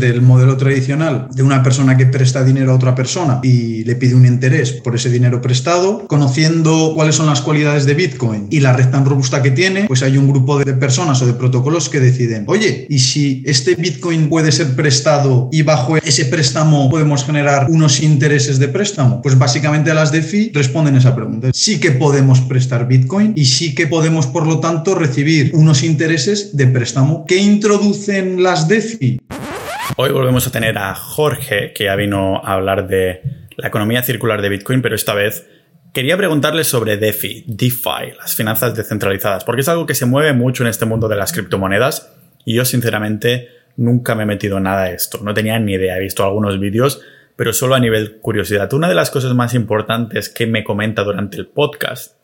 del modelo tradicional de una persona que presta dinero a otra persona y le pide un interés por ese dinero prestado, conociendo cuáles son las cualidades de Bitcoin y la red tan robusta que tiene, pues hay un grupo de personas o de protocolos que deciden, oye, ¿y si este Bitcoin puede ser prestado y bajo ese préstamo podemos generar unos intereses de préstamo? Pues básicamente las DeFi responden esa pregunta. Sí que podemos prestar Bitcoin y sí que podemos, por lo tanto, recibir unos intereses de préstamo. ¿Qué introducen las DeFi? Hoy volvemos a tener a Jorge, que ya vino a hablar de la economía circular de Bitcoin, pero esta vez quería preguntarle sobre DeFi, DeFi, las finanzas descentralizadas, porque es algo que se mueve mucho en este mundo de las criptomonedas y yo sinceramente nunca me he metido nada de esto, no tenía ni idea, he visto algunos vídeos, pero solo a nivel curiosidad. Una de las cosas más importantes que me comenta durante el podcast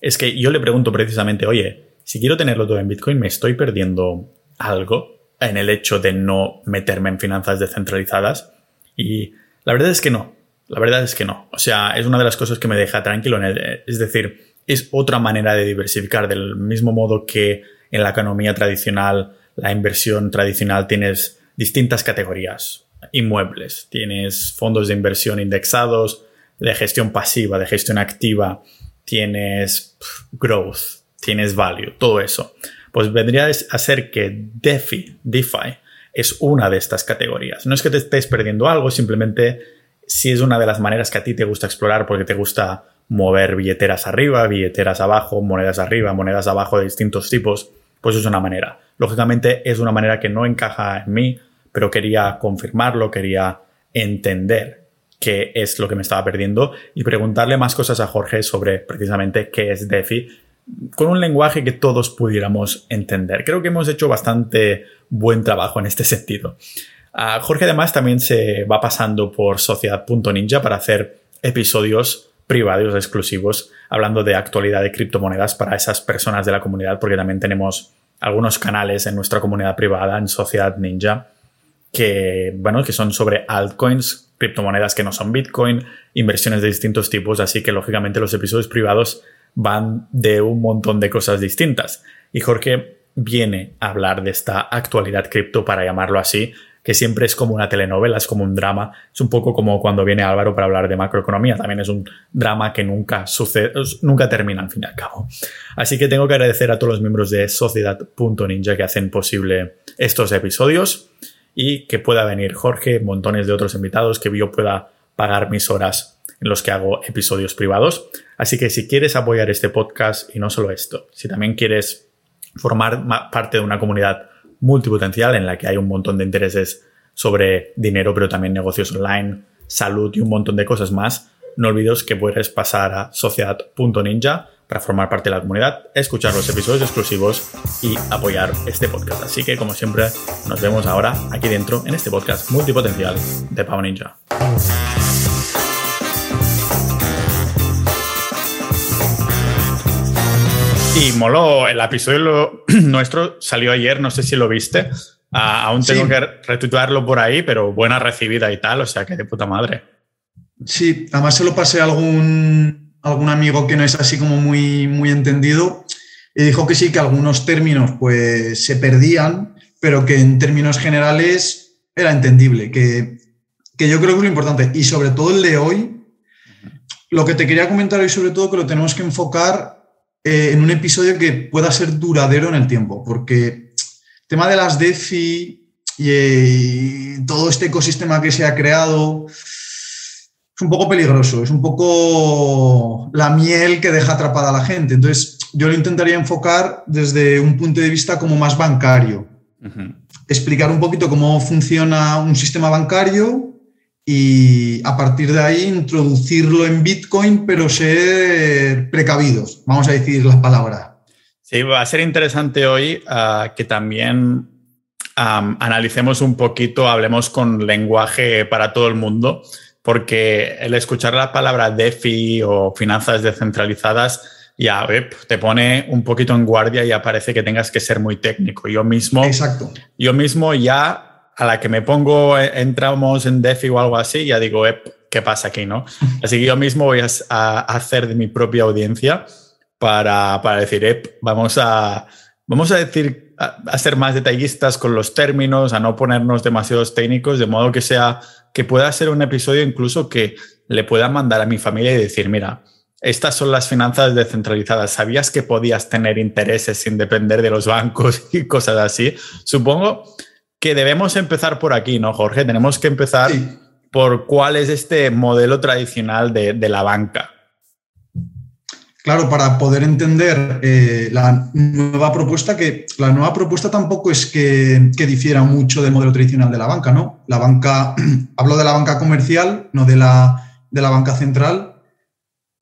es que yo le pregunto precisamente, oye, si quiero tenerlo todo en Bitcoin, ¿me estoy perdiendo algo? En el hecho de no meterme en finanzas descentralizadas. Y la verdad es que no. La verdad es que no. O sea, es una de las cosas que me deja tranquilo. En el, es decir, es otra manera de diversificar. Del mismo modo que en la economía tradicional, la inversión tradicional, tienes distintas categorías. Inmuebles, tienes fondos de inversión indexados, de gestión pasiva, de gestión activa, tienes growth, tienes value, todo eso pues vendría a ser que DeFi, DeFi es una de estas categorías. No es que te estés perdiendo algo, simplemente si es una de las maneras que a ti te gusta explorar porque te gusta mover billeteras arriba, billeteras abajo, monedas arriba, monedas abajo de distintos tipos, pues es una manera. Lógicamente es una manera que no encaja en mí, pero quería confirmarlo, quería entender qué es lo que me estaba perdiendo y preguntarle más cosas a Jorge sobre precisamente qué es DeFi con un lenguaje que todos pudiéramos entender. Creo que hemos hecho bastante buen trabajo en este sentido. Ah, Jorge además también se va pasando por sociedad.ninja para hacer episodios privados exclusivos hablando de actualidad de criptomonedas para esas personas de la comunidad porque también tenemos algunos canales en nuestra comunidad privada en Sociedad Ninja que, bueno, que son sobre altcoins, criptomonedas que no son Bitcoin, inversiones de distintos tipos, así que lógicamente los episodios privados van de un montón de cosas distintas. Y Jorge viene a hablar de esta actualidad cripto, para llamarlo así, que siempre es como una telenovela, es como un drama. Es un poco como cuando viene Álvaro para hablar de macroeconomía. También es un drama que nunca sucede, nunca termina al fin y al cabo. Así que tengo que agradecer a todos los miembros de Sociedad.ninja que hacen posible estos episodios y que pueda venir Jorge, montones de otros invitados, que yo pueda pagar mis horas en los que hago episodios privados. Así que si quieres apoyar este podcast y no solo esto, si también quieres formar parte de una comunidad multipotencial en la que hay un montón de intereses sobre dinero, pero también negocios online, salud y un montón de cosas más, no olvides que puedes pasar a sociedad.ninja para formar parte de la comunidad, escuchar los episodios exclusivos y apoyar este podcast. Así que, como siempre, nos vemos ahora aquí dentro en este podcast multipotencial de Pau Ninja. Y moló, el episodio nuestro salió ayer, no sé si lo viste. Ah, aún tengo que retuitearlo por ahí, pero buena recibida y tal, o sea que de puta madre. Sí, además se lo pasé a algún, algún amigo que no es así como muy, muy entendido y dijo que sí, que algunos términos pues se perdían, pero que en términos generales era entendible, que, que yo creo que es lo importante. Y sobre todo el de hoy, lo que te quería comentar hoy sobre todo que lo tenemos que enfocar eh, en un episodio que pueda ser duradero en el tiempo, porque el tema de las DeFi y, eh, todo este ecosistema que se ha creado es un poco peligroso, es un poco la miel que deja atrapada a la gente. Entonces, yo lo intentaría enfocar desde un punto de vista como más bancario. Explicar un poquito cómo funciona un sistema bancario y a partir de ahí introducirlo en Bitcoin, pero ser precavidos, vamos a decir las palabras. Sí, va a ser interesante hoy ah, que también analicemos un poquito, hablemos con lenguaje para todo el mundo, porque el escuchar la palabra DeFi o finanzas descentralizadas ya te pone un poquito en guardia y aparece que tengas que ser muy técnico. Yo mismo, Exacto. yo mismo ya a la que me pongo, eh, entramos en DeFi o algo así, ya digo, ¿qué pasa aquí? ¿no? Así que yo mismo voy a, hacer de mi propia audiencia para, para decir, vamos, a, vamos a decir a, ser más detallistas con los términos, a no ponernos demasiados técnicos, de modo que sea que pueda ser un episodio incluso que le pueda mandar a mi familia y decir, mira, estas son las finanzas descentralizadas. ¿Sabías que podías tener intereses sin depender de los bancos y cosas así? Supongo que debemos empezar por aquí, ¿no, Jorge? Tenemos que empezar por cuál es este modelo tradicional de, la banca. Claro, para poder entender eh, la nueva propuesta, que la nueva propuesta tampoco es que, difiera mucho del modelo tradicional de la banca, ¿no? La banca, hablo de la banca comercial, no de la, de la banca central,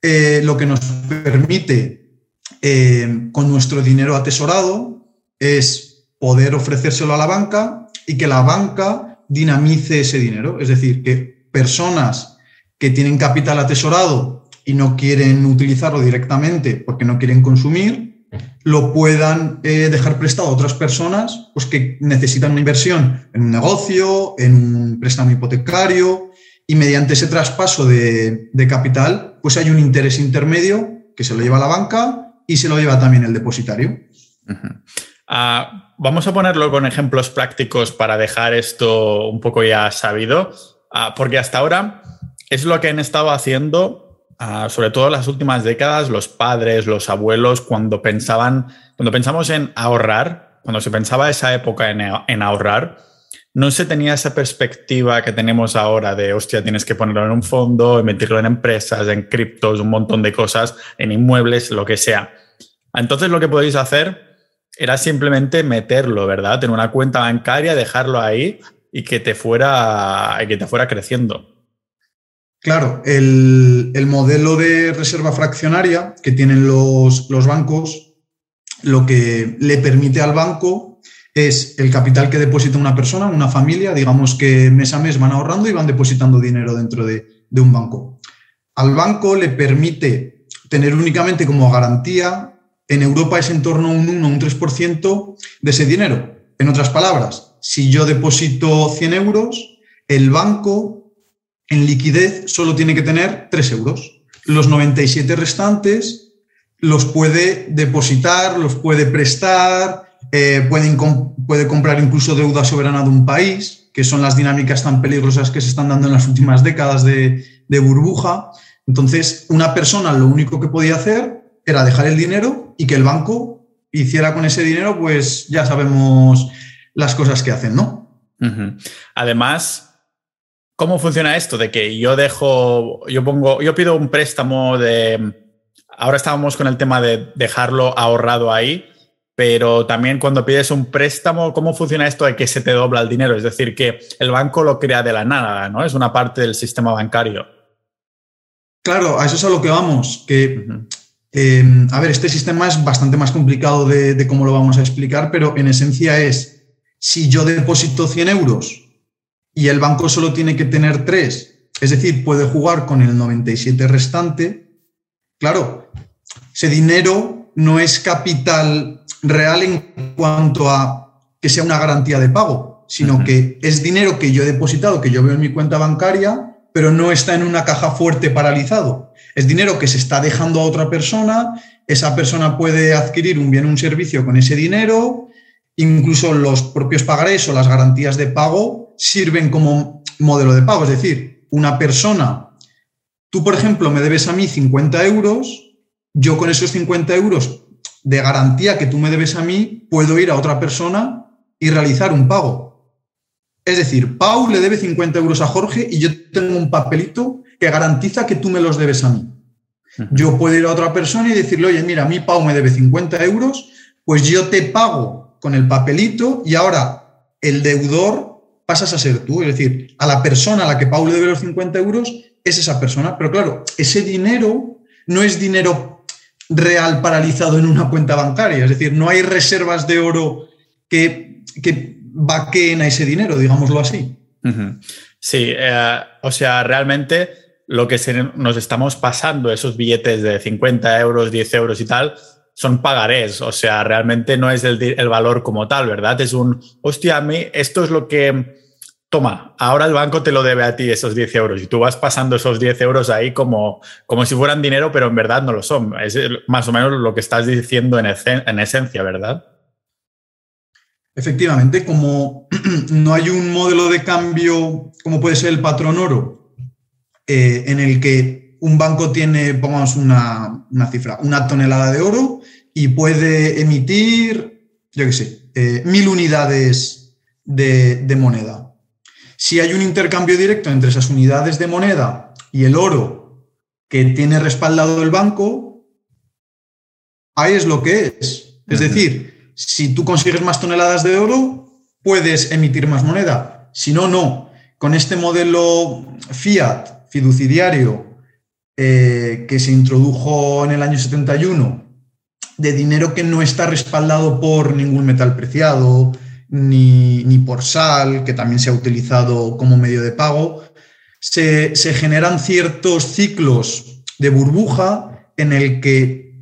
eh, lo que nos permite eh, con nuestro dinero atesorado es poder ofrecérselo a la banca y que la banca dinamice ese dinero. Es decir, que personas que tienen capital atesorado y no quieren utilizarlo directamente porque no quieren consumir, lo puedan eh, dejar prestado a otras personas pues, que necesitan una inversión en un negocio, en un préstamo hipotecario, y mediante ese traspaso de, capital, pues hay un interés intermedio que se lo lleva la banca y se lo lleva también el depositario. Vamos a ponerlo con ejemplos prácticos para dejar esto un poco ya sabido, ah, porque hasta ahora es lo que han estado haciendo, ah, sobre todo en las últimas décadas, los padres, los abuelos, cuando pensaban, cuando pensamos en ahorrar, cuando se pensaba esa época en ahorrar, no se tenía esa perspectiva que tenemos ahora de, hostia, tienes que ponerlo en un fondo, meterlo en empresas, en criptos, un montón de cosas, en inmuebles, lo que sea. Entonces lo que podéis hacer era simplemente meterlo, ¿verdad? En una cuenta bancaria, dejarlo ahí y que te fuera, que te fuera creciendo. Claro, el, modelo de reserva fraccionaria que tienen los, los bancos, lo que le permite al banco es el capital que deposita una persona, una familia, digamos que mes a mes van ahorrando y van depositando dinero dentro de, un banco. Al banco le permite tener únicamente como garantía, en Europa es en torno a un 1 o un 3% de ese dinero. En otras palabras, si yo deposito 100 euros, el banco en liquidez solo tiene que tener 3 euros. Los 97 restantes los puede depositar, los puede prestar, eh, pueden puede comprar incluso deuda soberana de un país, que son las dinámicas tan peligrosas que se están dando en las últimas décadas de, burbuja. Entonces, una persona lo único que podía hacer era dejar el dinero y que el banco hiciera con ese dinero, pues ya sabemos las cosas que hacen, ¿no? Además, ¿cómo funciona esto? De que yo dejo, yo pongo, yo pido un préstamo de. Ahora estábamos con el tema de dejarlo ahorrado ahí pero también cuando pides un préstamo, ¿cómo funciona esto de que se te dobla el dinero? Es decir, que el banco lo crea de la nada, ¿no? Es una parte del sistema bancario. Claro, a eso es a lo que vamos. Que, em, a ver, este sistema es bastante más complicado de, cómo lo vamos a explicar, pero en esencia es, si yo deposito 100 euros y el banco solo tiene que tener 3, es decir, puede jugar con el 97 restante, claro, ese dinero no es capital real en cuanto a que sea una garantía de pago, sino que es dinero que yo he depositado, que yo veo en mi cuenta bancaria, pero no está en una caja fuerte paralizado. Es dinero que se está dejando a otra persona, esa persona puede adquirir un bien o un servicio con ese dinero, incluso los propios pagarés o las garantías de pago sirven como modelo de pago. Es decir, una persona, tú por ejemplo me debes a mí 50 euros, yo con esos 50 euros de garantía que tú me debes a mí, puedo ir a otra persona y realizar un pago. Es decir, Pau le debe 50 euros a Jorge y yo tengo un papelito que garantiza que tú me los debes a mí. Yo puedo ir a otra persona y decirle, oye, mira, a mí Pau me debe 50 euros, pues yo te pago con el papelito y ahora el deudor pasas a ser tú. Es decir, a la persona a la que Pau le debe los 50 euros es esa persona. Pero claro, ese dinero no es dinero real paralizado en una cuenta bancaria. Es decir, no hay reservas de oro que, que vaqueen a ese dinero, digámoslo así. Sí, eh, o sea, realmente lo que nos estamos pasando, esos billetes de 50 euros, 10 euros y tal, son pagarés. O sea, realmente no es el, valor como tal, ¿verdad? Es un, hostia, a mí esto es lo que toma, ahora el banco te lo debe a ti esos 10 euros y tú vas pasando esos 10 euros ahí como, como si fueran dinero, pero en verdad no lo son. Es más o menos lo que estás diciendo en, esencia, ¿verdad? Efectivamente, como no hay un modelo de cambio como puede ser el patrón oro, eh, en el que un banco tiene, pongamos una, cifra, una tonelada de oro y puede emitir, yo qué sé, eh, mil unidades de, de moneda. Si hay un intercambio directo entre esas unidades de moneda y el oro que tiene respaldado el banco, ahí es lo que es. Es decir, si tú consigues más toneladas de oro, puedes emitir más moneda. Si no, no. Con este modelo fiat, fiduciario, eh, que se introdujo en el año 71, de dinero que no está respaldado por ningún metal preciado, ni, por sal, que también se ha utilizado como medio de pago, se, se generan ciertos ciclos de burbuja en el que,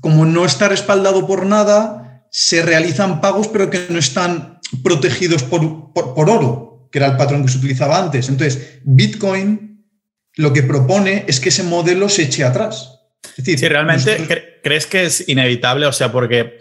como no está respaldado por nada, se realizan pagos pero que no están protegidos por, oro, que era el patrón que se utilizaba antes. Entonces, Bitcoin lo que propone es que ese modelo se eche atrás. Es decir, realmente crees que es inevitable, o sea, porque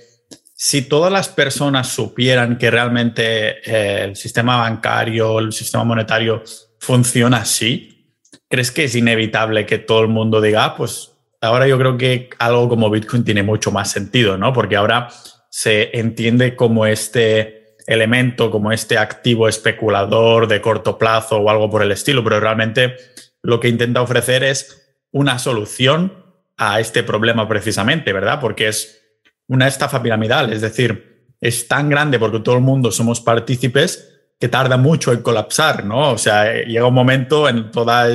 si todas las personas supieran que realmente eh, el sistema bancario, el sistema monetario funciona así, ¿crees que es inevitable que todo el mundo diga, ah, pues ahora yo creo que algo como Bitcoin tiene mucho más sentido, ¿no? Porque ahora se entiende como este elemento, como este activo especulador de corto plazo o algo por el estilo, pero realmente lo que intenta ofrecer es una solución a este problema precisamente, ¿verdad? Porque es una estafa piramidal, es decir, es tan grande porque todo el mundo somos partícipes que tarda mucho en colapsar, ¿no? O sea, llega un momento en toda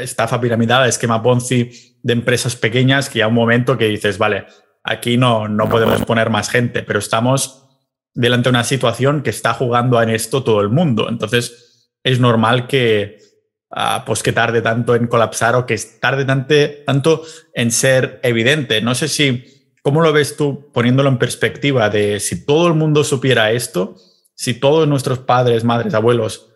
estafa piramidal, esquema Ponzi de empresas pequeñas, que hay un momento que dices, vale, aquí no, no podemos poner más gente, pero estamos delante de una situación que está jugando en esto todo el mundo. Entonces, es normal que, pues que tarde tanto en colapsar o que tarde tanto en ser evidente. No sé si, ¿cómo lo ves tú poniéndolo en perspectiva de si todo el mundo supiera esto, si todos nuestros padres, madres, abuelos,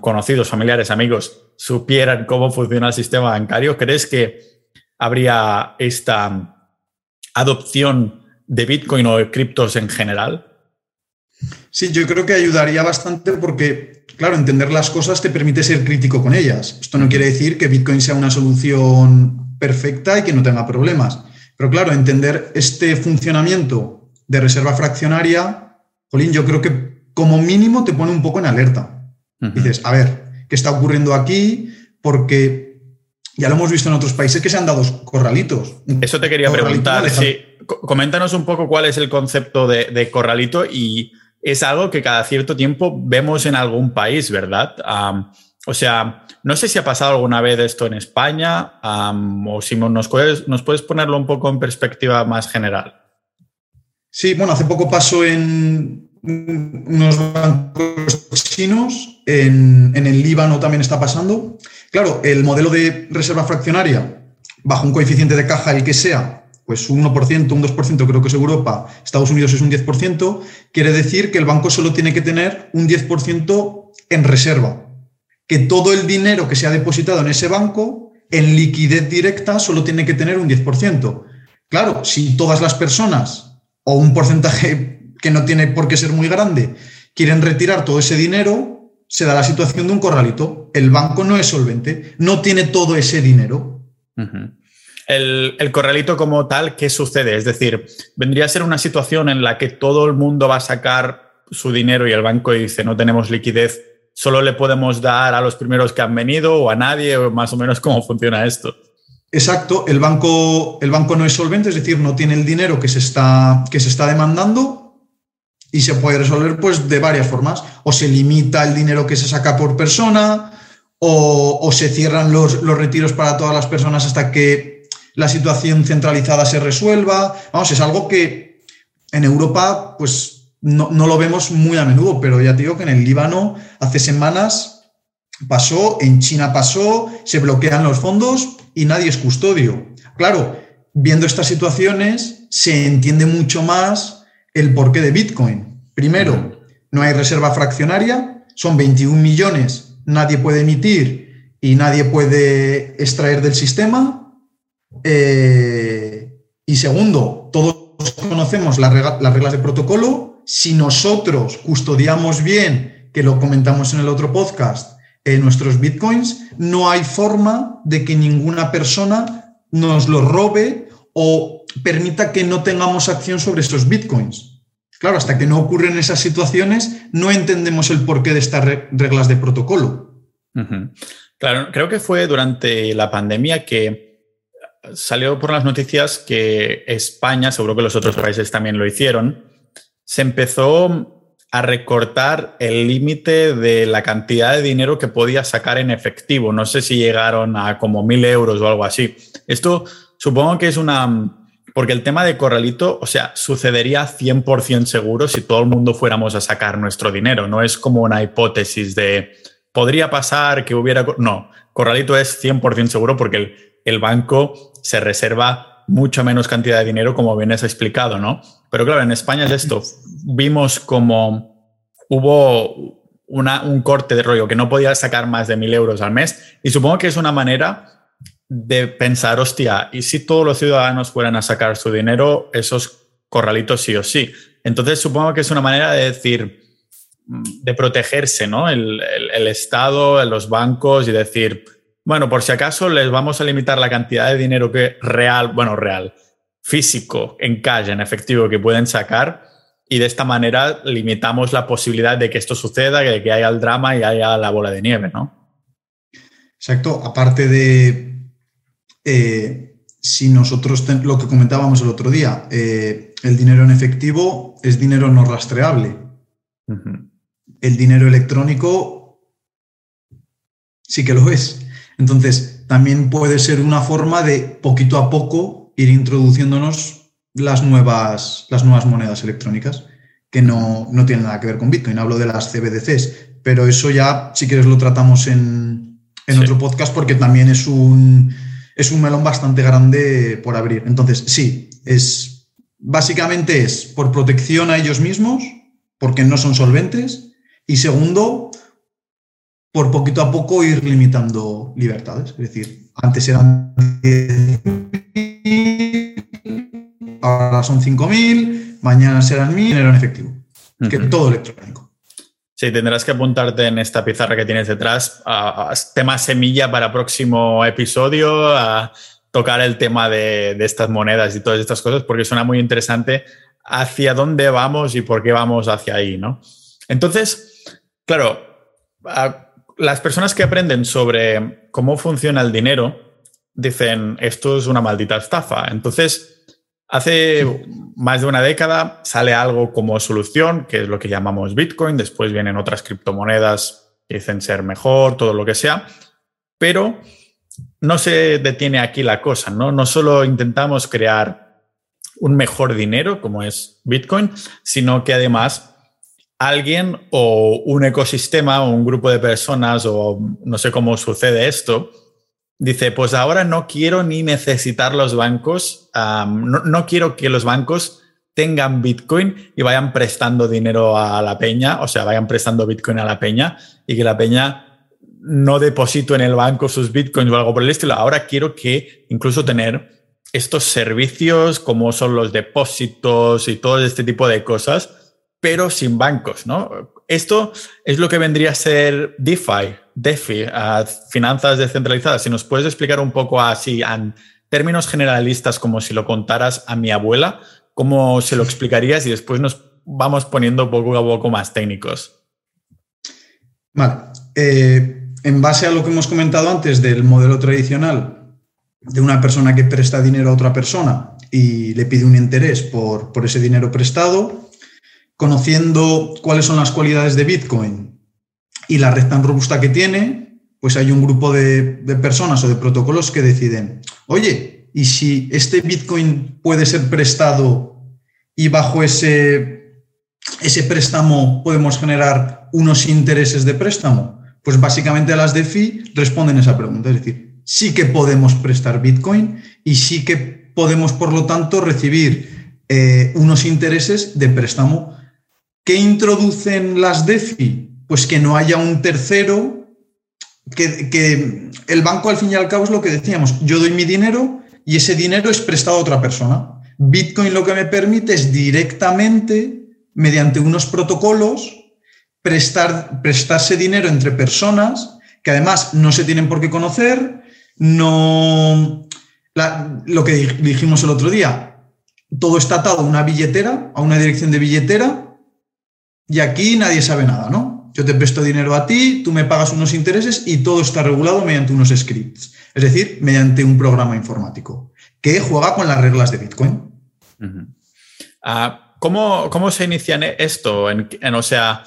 conocidos, familiares, amigos supieran cómo funciona el sistema bancario, ¿crees que habría esta adopción de Bitcoin o de criptos en general? Sí, yo creo que ayudaría bastante porque, claro, entender las cosas te permite ser crítico con ellas. Esto no quiere decir que Bitcoin sea una solución perfecta y que no tenga problemas. Pero claro, entender este funcionamiento de reserva fraccionaria, Jolín, yo creo que como mínimo te pone un poco en alerta. Dices, a ver, ¿qué está ocurriendo aquí? Porque ya lo hemos visto en otros países que se han dado corralitos. Eso te quería preguntar. Sí. Coméntanos un poco cuál es el concepto de, corralito y es algo que cada cierto tiempo vemos en algún país, ¿verdad? o sea, no sé si ha pasado alguna vez esto en España o si nos puedes, nos puedes ponerlo un poco en perspectiva más general. Sí, bueno, hace poco pasó en unos bancos chinos, en, en el Líbano también está pasando. Claro, el modelo de reserva fraccionaria, bajo un coeficiente de caja, el que sea, pues un 1%, un 2%, creo que es Europa, Estados Unidos es un 10%, quiere decir que el banco solo tiene que tener un 10% en reserva. Que todo el dinero que se ha depositado en ese banco, en liquidez directa, solo tiene que tener un 10%. Claro, si todas las personas, o un porcentaje que no tiene por qué ser muy grande, quieren retirar todo ese dinero, se da la situación de un corralito. El banco no es solvente, no tiene todo ese dinero. El, corralito como tal, ¿qué sucede? Es decir, vendría a ser una situación en la que todo el mundo va a sacar su dinero y el banco dice no tenemos liquidez, solo le podemos dar a los primeros que han venido o a nadie, o más o menos cómo funciona esto. Exacto, el banco, el banco no es solvente, es decir, no tiene el dinero que se está, que se está demandando y se puede resolver pues, de varias formas. O se limita el dinero que se saca por persona, o, se cierran los, retiros para todas las personas hasta que la situación centralizada se resuelva. Vamos, es algo que en Europa pues, no, lo vemos muy a menudo, pero ya te digo que en el Líbano hace semanas pasó, en China pasó, se bloquean los fondos y nadie es custodio. Claro, viendo estas situaciones se entiende mucho más el porqué de Bitcoin. Primero, no hay reserva fraccionaria, son 21 millones, nadie puede emitir y nadie puede extraer del sistema. Eh, y segundo, todos conocemos las reglas, de protocolo, si nosotros custodiamos bien, que lo comentamos en el otro podcast, en nuestros bitcoins, no hay forma de que ninguna persona nos lo robe o permita que no tengamos acción sobre esos bitcoins. Claro, hasta que no ocurren esas situaciones, no entendemos el porqué de estas reglas de protocolo. Claro, creo que fue durante la pandemia que salió por las noticias que España, seguro que los otros países también lo hicieron, se empezó a recortar el límite de la cantidad de dinero que podía sacar en efectivo. No sé si llegaron a como mil euros o algo así. Esto supongo que es una... Porque el tema de corralito, o sea, sucedería 100% seguro si todo el mundo fuéramos a sacar nuestro dinero. No es como una hipótesis de podría pasar que hubiera... No, corralito es 100% seguro porque el, el banco se reserva mucha menos cantidad de dinero como bien has explicado, ¿no? Pero claro, en España es esto. Vimos como hubo un corte de rollo que no podía sacar más de mil euros al mes y supongo que es una manera de pensar, hostia, ¿y si todos los ciudadanos fueran a sacar su dinero, esos corralitos sí o sí? Entonces supongo que es una manera de decir, de protegerse, ¿no? El, Estado, los bancos y decir, bueno, por si acaso les vamos a limitar la cantidad de dinero que real, bueno, real, físico, en calle, en efectivo, que pueden sacar y de esta manera limitamos la posibilidad de que esto suceda, de que haya el drama y haya la bola de nieve, ¿no? Exacto. Aparte de eh, si nosotros, lo que comentábamos el otro día, eh, el dinero en efectivo es dinero no rastreable. El dinero electrónico sí que lo es. Entonces, también puede ser una forma de poquito a poco ir introduciéndonos las nuevas, las nuevas monedas electrónicas que no, no tienen nada que ver con Bitcoin. Hablo de las CBDCs, pero eso ya, si quieres, lo tratamos en, en otro podcast porque también es un, es un melón bastante grande por abrir. Entonces, sí, es básicamente es por protección a ellos mismos, porque no son solventes, y segundo, por poquito a poco ir limitando libertades. Es decir, antes eran 10.000, ahora son 5.000, mañana serán 1.000, dinero en efectivo. Que todo electrónico. Sí, tendrás que apuntarte en esta pizarra que tienes detrás a, tema semilla para próximo episodio, a tocar el tema de, de, estas monedas y todas estas cosas, porque suena muy interesante hacia dónde vamos y por qué vamos hacia ahí, ¿no? Entonces, claro, las personas que aprenden sobre cómo funciona el dinero dicen, esto es una maldita estafa. Entonces, Hace más de una década sale algo como solución, que es lo que llamamos Bitcoin, después vienen otras criptomonedas que dicen ser mejor, todo lo que sea, pero no se detiene aquí la cosa, ¿no? No solo intentamos crear un mejor dinero, como es Bitcoin, sino que además alguien o un ecosistema o un grupo de personas o no sé cómo sucede esto, Dice, pues ahora no quiero ni necesitar los bancos, no, quiero que los bancos tengan Bitcoin y vayan prestando dinero a la peña, o sea, vayan prestando Bitcoin a la peña y que la peña no deposito en el banco sus Bitcoins o algo por el estilo. Ahora quiero que incluso tener estos servicios como son los depósitos y todo este tipo de cosas, pero sin bancos, ¿no? Esto es lo que vendría a ser DeFi, DeFi, finanzas descentralizadas. Si nos puedes explicar un poco así, en términos generalistas, como si lo contaras a mi abuela, ¿cómo se lo explicarías? Y después nos vamos poniendo poco a poco más técnicos. Vale. Eh, en base a lo que hemos comentado antes del modelo tradicional de una persona que presta dinero a otra persona y le pide un interés por, por ese dinero prestado, conociendo cuáles son las cualidades de Bitcoin y la red tan robusta que tiene, pues hay un grupo de, personas o de protocolos que deciden, oye, ¿y si este Bitcoin puede ser prestado y bajo ese, ese préstamo podemos generar unos intereses de préstamo? Pues básicamente las DeFi responden esa pregunta, es decir, sí que podemos prestar Bitcoin y sí que podemos, por lo tanto, recibir eh, unos intereses de préstamo ¿Qué introducen las DeFi? Pues que no haya un tercero, que, el banco al fin y al cabo es lo que decíamos, yo doy mi dinero y ese dinero es prestado a otra persona. Bitcoin lo que me permite es directamente mediante unos protocolos, prestar, prestarse dinero entre personas que además no se tienen por qué conocer, no... lo que dijimos el otro día, todo está atado a una billetera, a una dirección de billetera, y aquí nadie sabe nada, ¿no? Yo te presto dinero a ti, tú me pagas unos intereses y todo está regulado mediante unos scripts, es decir, mediante un programa informático que juega con las reglas de Bitcoin. Ah, ¿cómo, se inicia esto? En, o sea,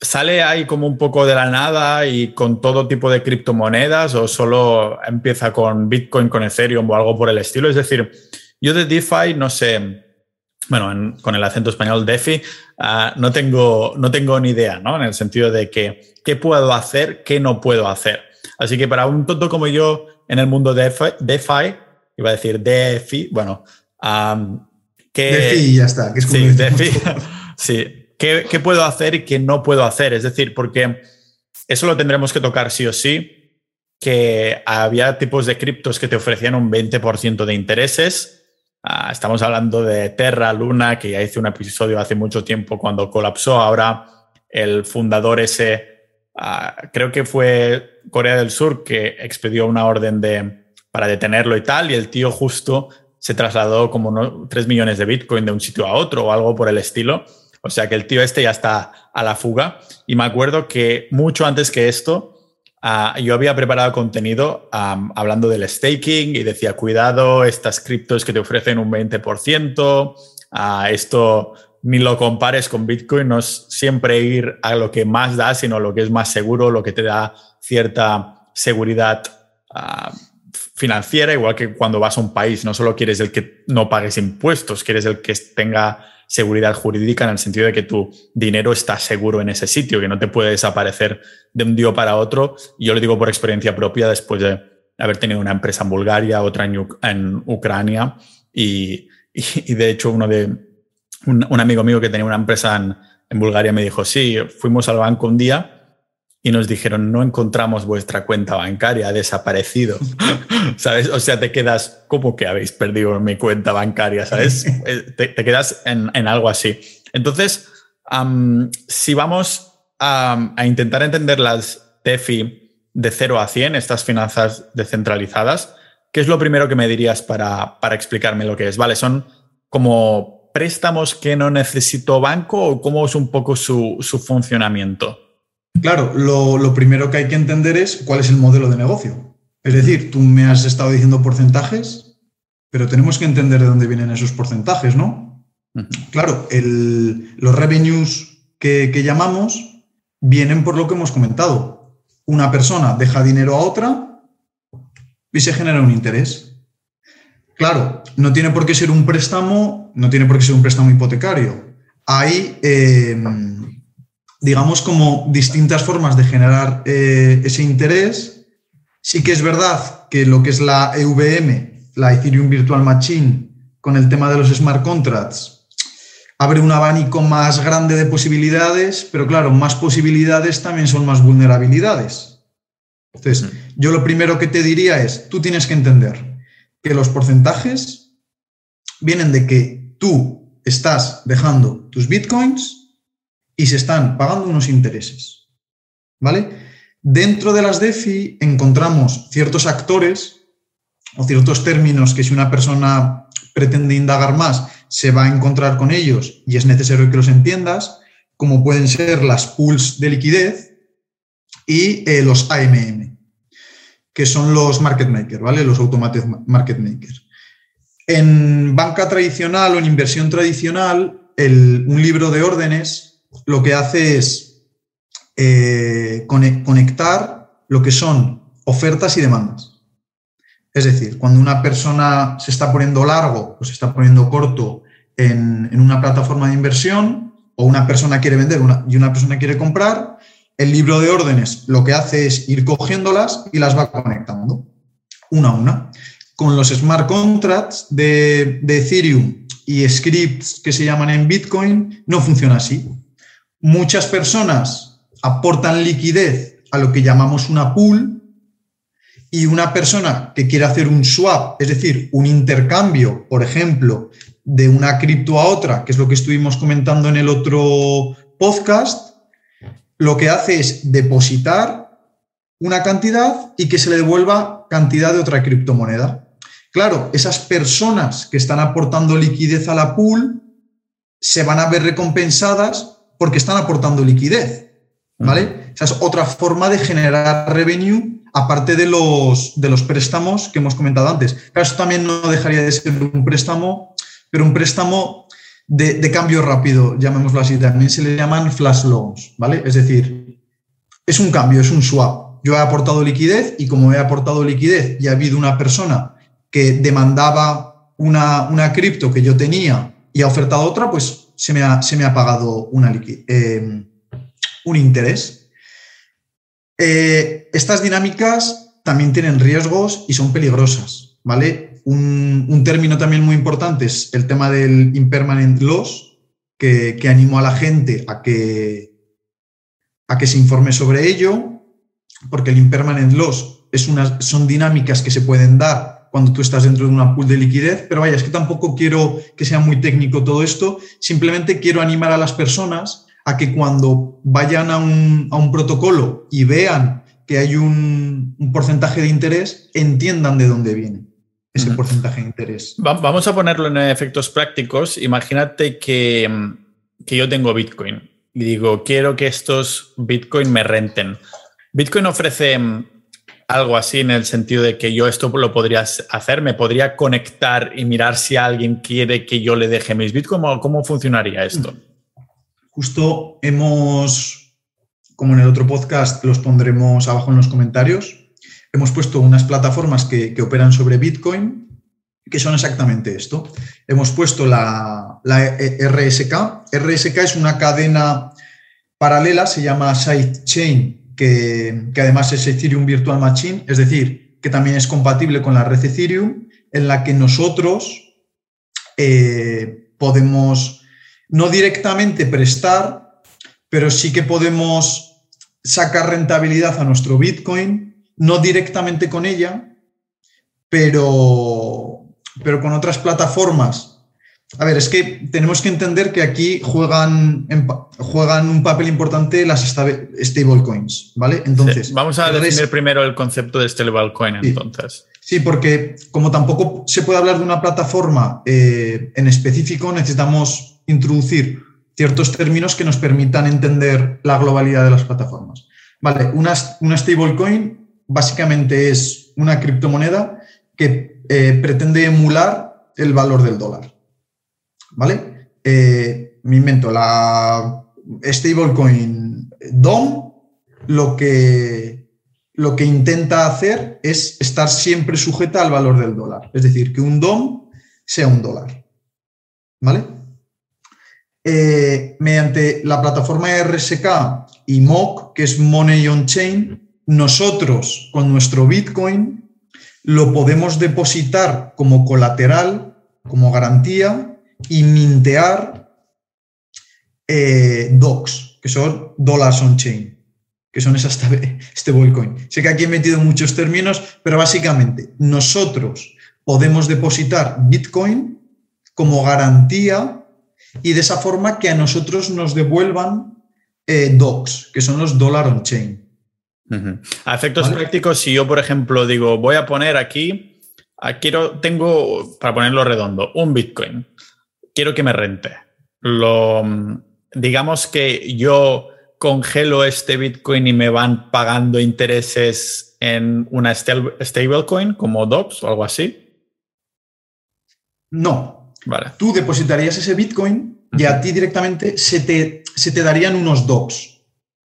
¿sale ahí como un poco de la nada y con todo tipo de criptomonedas o solo empieza con Bitcoin, con Ethereum o algo por el estilo? Es decir, yo de DeFi no sé, bueno, con el acento español DeFi, ah, no, tengo, no tengo ni idea, ¿no? En el sentido de que qué puedo hacer, qué no puedo hacer. Así que para un tonto como yo en el mundo de DeFi, iba a decir DeFi, bueno, ¿qué, DeFi ya está, que es sí, DeFi, sí. ¿Qué, ¿Qué puedo hacer y qué no puedo hacer? Es decir, porque eso lo tendremos que tocar sí o sí, que había tipos de criptos que te ofrecían un 20% de intereses Ah, estamos hablando de Terra, Luna, que ya hice un episodio hace mucho tiempo cuando colapsó. Ahora el fundador ese, ah, creo que fue Corea del Sur, que expedió una orden de, para detenerlo y tal, y el tío justo se trasladó como 3 millones de Bitcoin de un sitio a otro o algo por el estilo. O sea que el tío este ya está a la fuga. Y me acuerdo que mucho antes que esto, Ah, yo había preparado contenido hablando del staking y decía, cuidado, estas criptos que te ofrecen un 20%, ah, esto ni lo compares con Bitcoin, no es siempre ir a lo que más da, sino lo que es más seguro, lo que te da cierta seguridad ah, financiera, igual que cuando vas a un país, no solo quieres el que no pagues impuestos, quieres el que tenga seguridad jurídica en el sentido de que tu dinero está seguro en ese sitio, que no te puede desaparecer de un día para otro. Yo lo digo por experiencia propia después de haber tenido una empresa en Bulgaria, otra en, Ucrania y, de hecho uno de un, amigo mío que tenía una empresa en, en Bulgaria me dijo, sí, fuimos al banco un día y nos dijeron, no encontramos vuestra cuenta bancaria, ha desaparecido. ¿Sabes? O sea, te quedas, ¿cómo que habéis perdido mi cuenta bancaria? ¿Sabes? Eh, te, quedas en, algo así. Entonces, si vamos a, intentar entender las TEFI de 0 a 100, estas finanzas descentralizadas, ¿qué es lo primero que me dirías para, explicarme lo que es? Vale, son como préstamos que no necesito banco o cómo es un poco su, su funcionamiento? Claro, lo, primero que hay que entender es cuál es el modelo de negocio. Es decir, tú me has estado diciendo porcentajes, pero tenemos que entender de dónde vienen esos porcentajes, ¿no? Claro, los revenues que, llamamos vienen por lo que hemos comentado. Una persona deja dinero a otra y se genera un interés. Claro, no tiene por qué ser un préstamo, no tiene por qué ser un préstamo hipotecario. Hay eh, digamos, como distintas formas de generar eh, ese interés. Sí que es verdad que lo que es la EVM, la Ethereum Virtual Machine, con el tema de los smart contracts, abre un abanico más grande de posibilidades, pero claro, más posibilidades también son más vulnerabilidades. Entonces, yo lo primero que te diría es, tú tienes que entender que los porcentajes vienen de que tú estás dejando tus bitcoins y se están pagando unos intereses. ¿Vale? Dentro de las DeFi encontramos ciertos actores o ciertos términos que si una persona pretende indagar más, se va a encontrar con ellos y es necesario que los entiendas, como pueden ser las pools de liquidez y eh, los AMM, que son los market makers, ¿vale? Los automatic market makers. En banca tradicional o en inversión tradicional, un libro de órdenes lo que hace es eh, conectar lo que son ofertas y demandas. Es decir, cuando una persona se está poniendo largo o se está poniendo corto en, una plataforma de inversión, o una persona quiere vender y una persona quiere comprar, el libro de órdenes lo que hace es ir cogiéndolas y las va conectando una a una. Con los smart contracts de, de Ethereum y scripts que se llaman en Bitcoin, no funciona así muchas personas aportan liquidez a lo que llamamos una pool y una persona que quiere hacer un swap, es decir, un intercambio, por ejemplo, de una cripto a otra, que es lo que estuvimos comentando en el otro podcast, lo que hace es depositar una cantidad y que se le devuelva cantidad de otra criptomoneda. Claro, esas personas que están aportando liquidez a la pool se van a ver recompensadas porque están aportando liquidez. ¿Vale? Esa es otra forma de generar revenue aparte de los, de los préstamos que hemos comentado antes. Claro, eso también no dejaría de ser un préstamo, pero un préstamo de, cambio rápido, llamémoslo así. También se le llaman flash loans, ¿vale? Es decir, es un cambio, es un swap. Yo he aportado liquidez y como he aportado liquidez y ha habido una persona que demandaba una, una cripto que yo tenía y ha ofertado otra, pues se me ha, se me ha pagado eh, un interés. Eh, estas dinámicas también tienen riesgos y son peligrosas, ¿vale? Un, término también muy importante es el tema del impermanent loss, que, que animo a la gente a que, a que se informe sobre ello, porque el impermanent loss es son dinámicas que se pueden dar cuando tú estás dentro de una pool de liquidez, pero vaya, es que tampoco quiero que sea muy técnico todo esto, simplemente quiero animar a las personas a que cuando vayan a un, protocolo y vean que hay un, porcentaje de interés, entiendan de dónde viene ese porcentaje de interés. Vamos a ponerlo en efectos prácticos. Imagínate que, que yo tengo Bitcoin y digo, quiero que estos Bitcoin me renten. Bitcoin ofrece algo así en el sentido de que yo esto lo podría hacer, me podría conectar y mirar si alguien quiere que yo le deje mis Bitcoin. ¿Cómo, cómo funcionaría esto? Justo hemos, como en el otro podcast, los pondremos abajo en los comentarios, hemos puesto unas plataformas que, operan sobre Bitcoin, que son exactamente esto. Hemos puesto la, RSK. RSK es una cadena paralela, se llama Sidechain, que, además es Ethereum Virtual Machine, es decir, que también es compatible con la red Ethereum, en la que nosotros eh, podemos no directamente prestar, pero sí que podemos sacar rentabilidad a nuestro Bitcoin, no directamente con ella, pero, pero con otras plataformas. A ver, es que tenemos que entender que aquí juegan, juegan un papel importante las stablecoins, ¿vale? Entonces. vamos a definir primero el concepto de stablecoin, entonces. Sí, porque como tampoco se puede hablar de una plataforma eh, en específico, necesitamos introducir ciertos términos que nos permitan entender la globalidad de las plataformas. Vale, una, una stablecoin básicamente es una criptomoneda que eh, pretende emular el valor del dólar. ¿Vale? Eh, me invento, la stablecoin DOM lo que, lo que intenta hacer es estar siempre sujeta al valor del dólar. Es decir, que un DOM sea un dólar. ¿Vale? Eh, mediante la plataforma RSK y MOC, que es Money on Chain, nosotros con nuestro Bitcoin lo podemos depositar como colateral, como garantía y mintear eh, DOCs, que son Dollars on Chain, que son esas stablecoin. Sé que aquí he metido muchos términos, pero básicamente nosotros podemos depositar Bitcoin como garantía y de esa forma que a nosotros nos devuelvan eh, DOCs, que son los Dollar on Chain. A efectos prácticos, si yo, por ejemplo, digo, voy a poner aquí, ah, quiero, tengo, para ponerlo redondo, un Bitcoin, quiero que me rente. Lo, digamos que yo congelo este Bitcoin y me van pagando intereses en una stablecoin como DOCs o algo así. No, Tú depositarías ese Bitcoin y a ti directamente se te, se te darían unos DOCs.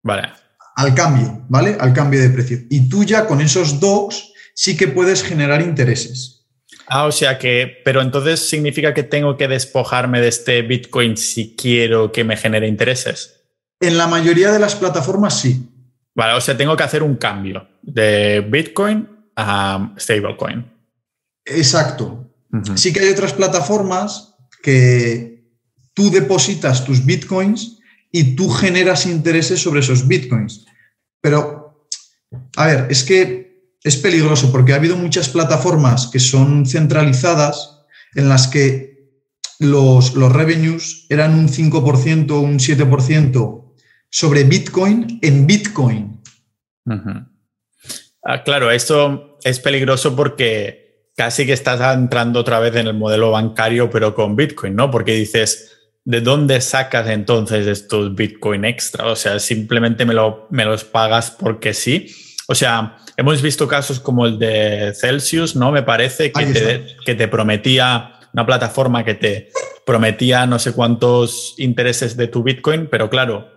Vale. Al cambio, ¿vale? Al cambio de precio. Y tú ya con esos DOCs sí que puedes generar intereses. Ah, o sea que, pero entonces significa que tengo que despojarme de este Bitcoin si quiero que me genere intereses. En la mayoría de las plataformas sí. Vale, o sea, tengo que hacer un cambio de Bitcoin a stablecoin. Exacto. Sí que hay otras plataformas que tú depositas tus bitcoins y tú generas intereses sobre esos bitcoins. Pero, a ver, es que es peligroso porque ha habido muchas plataformas que son centralizadas en las que los, los revenues eran un 5% o un 7% sobre Bitcoin en Bitcoin. Ah, claro, esto es peligroso porque casi que estás entrando otra vez en el modelo bancario, pero con Bitcoin, ¿no? Porque dices, ¿de dónde sacas entonces estos Bitcoin extra? O sea, simplemente me, lo, me los pagas porque sí. O sea, hemos visto casos como el de Celsius, ¿no? Me parece que, te, que te prometía una plataforma que te prometía no sé cuántos intereses de tu Bitcoin, pero claro,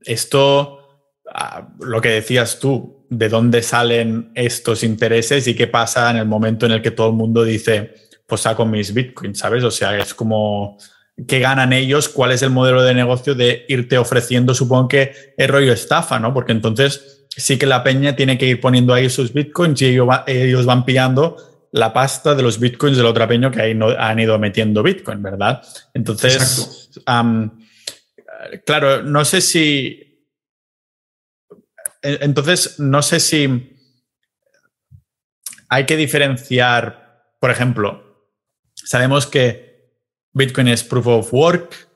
esto, ah, lo que decías tú, de dónde salen estos intereses y qué pasa en el momento en el que todo el mundo dice, pues saco mis Bitcoins, ¿sabes? O sea, es como, ¿qué ganan ellos? ¿Cuál es el modelo de negocio de irte ofreciendo? Supongo que es rollo estafa, ¿no? Porque entonces sí que la peña tiene que ir poniendo ahí sus Bitcoins y ellos van pillando la pasta de los bitcoins del otro peño que ahí no, han ido metiendo bitcoin, ¿verdad? Entonces, claro, no sé si... Entonces, no sé si hay que diferenciar, por ejemplo, sabemos que Bitcoin es proof of work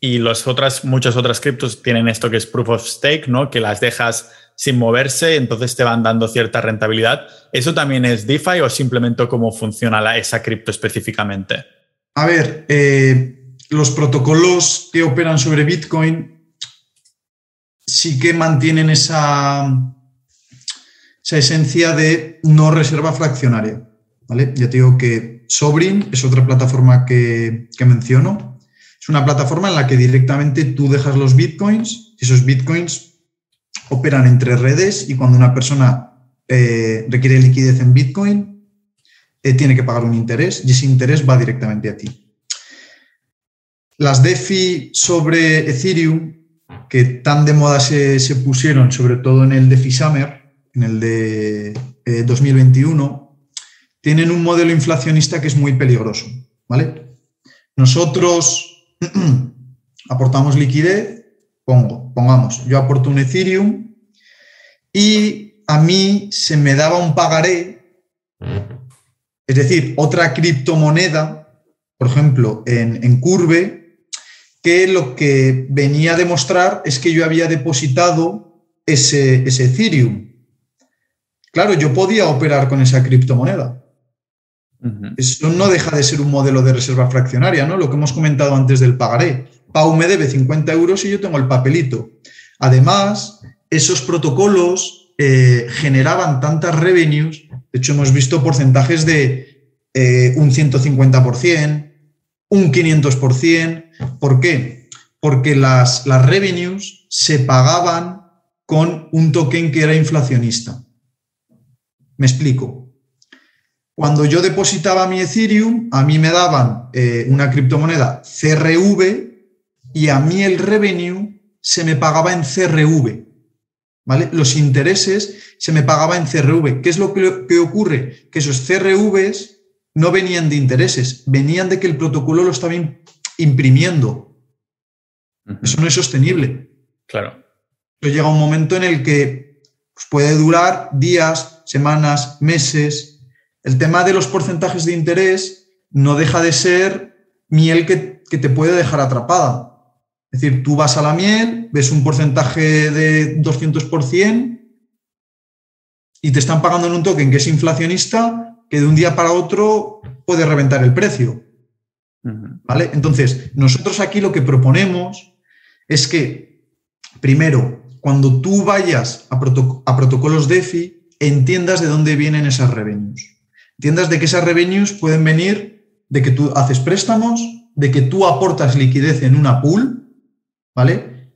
y las otras, muchas otras criptos tienen esto que es proof of stake, ¿no? Que las dejas sin moverse, entonces te van dando cierta rentabilidad. ¿Eso también es DeFi o simplemente cómo funciona la, esa cripto específicamente? A ver, eh, los protocolos que operan sobre Bitcoin sí que mantienen esa, esa esencia de no reserva fraccionaria. ¿vale? Ya te digo que Sobrin es otra plataforma que, menciono. Es una plataforma en la que directamente tú dejas los bitcoins esos bitcoins operan entre redes y cuando una persona eh, requiere liquidez en Bitcoin, eh, tiene que pagar un interés y ese interés va directamente a ti. Las DeFi sobre Ethereum, que tan de moda se, pusieron, sobre todo en el DeFi Summer, en el de 2021, eh, tienen un modelo inflacionista que es muy peligroso. ¿vale? Nosotros aportamos liquidez pongo, pongamos, yo aporto un Ethereum y a mí se me daba un pagaré, es decir, otra criptomoneda, por ejemplo, en, Curve, que lo que venía a demostrar es que yo había depositado ese, ese Ethereum. Claro, yo podía operar con esa criptomoneda. Eso no deja de ser un modelo de reserva fraccionaria, ¿no? Lo que hemos comentado antes del pagaré. Pau me debe 50 euros y yo tengo el papelito. Además, esos protocolos eh, generaban tantas revenues, de hecho hemos visto porcentajes de eh, un 150%, un 500%. ¿Por qué? Porque las, las revenues se pagaban con un token que era inflacionista. Me explico. Cuando yo depositaba mi Ethereum, a mí me daban eh, una criptomoneda CRV y a mí el revenue se me pagaba en CRV. ¿Vale? Los intereses se me pagaba en CRV. ¿Qué es lo que, ocurre? Que esos CRVs no venían de intereses, venían de que el protocolo lo estaba imprimiendo. Eso no es sostenible. Claro. Pero llega un momento en el que pues, puede durar días, semanas, meses. El tema de los porcentajes de interés no deja de ser miel que, que te puede dejar atrapada. Es decir, tú vas a la miel, ves un porcentaje de 200% y te están pagando en un token que es inflacionista que de un día para otro puede reventar el precio. ¿Vale? Entonces, nosotros aquí lo que proponemos es que, primero, cuando tú vayas a, a protocolos DeFi, entiendas de dónde vienen esas revenues. Entiendas de que esas revenues pueden venir de que tú haces préstamos, de que tú aportas liquidez en una pool, ¿vale?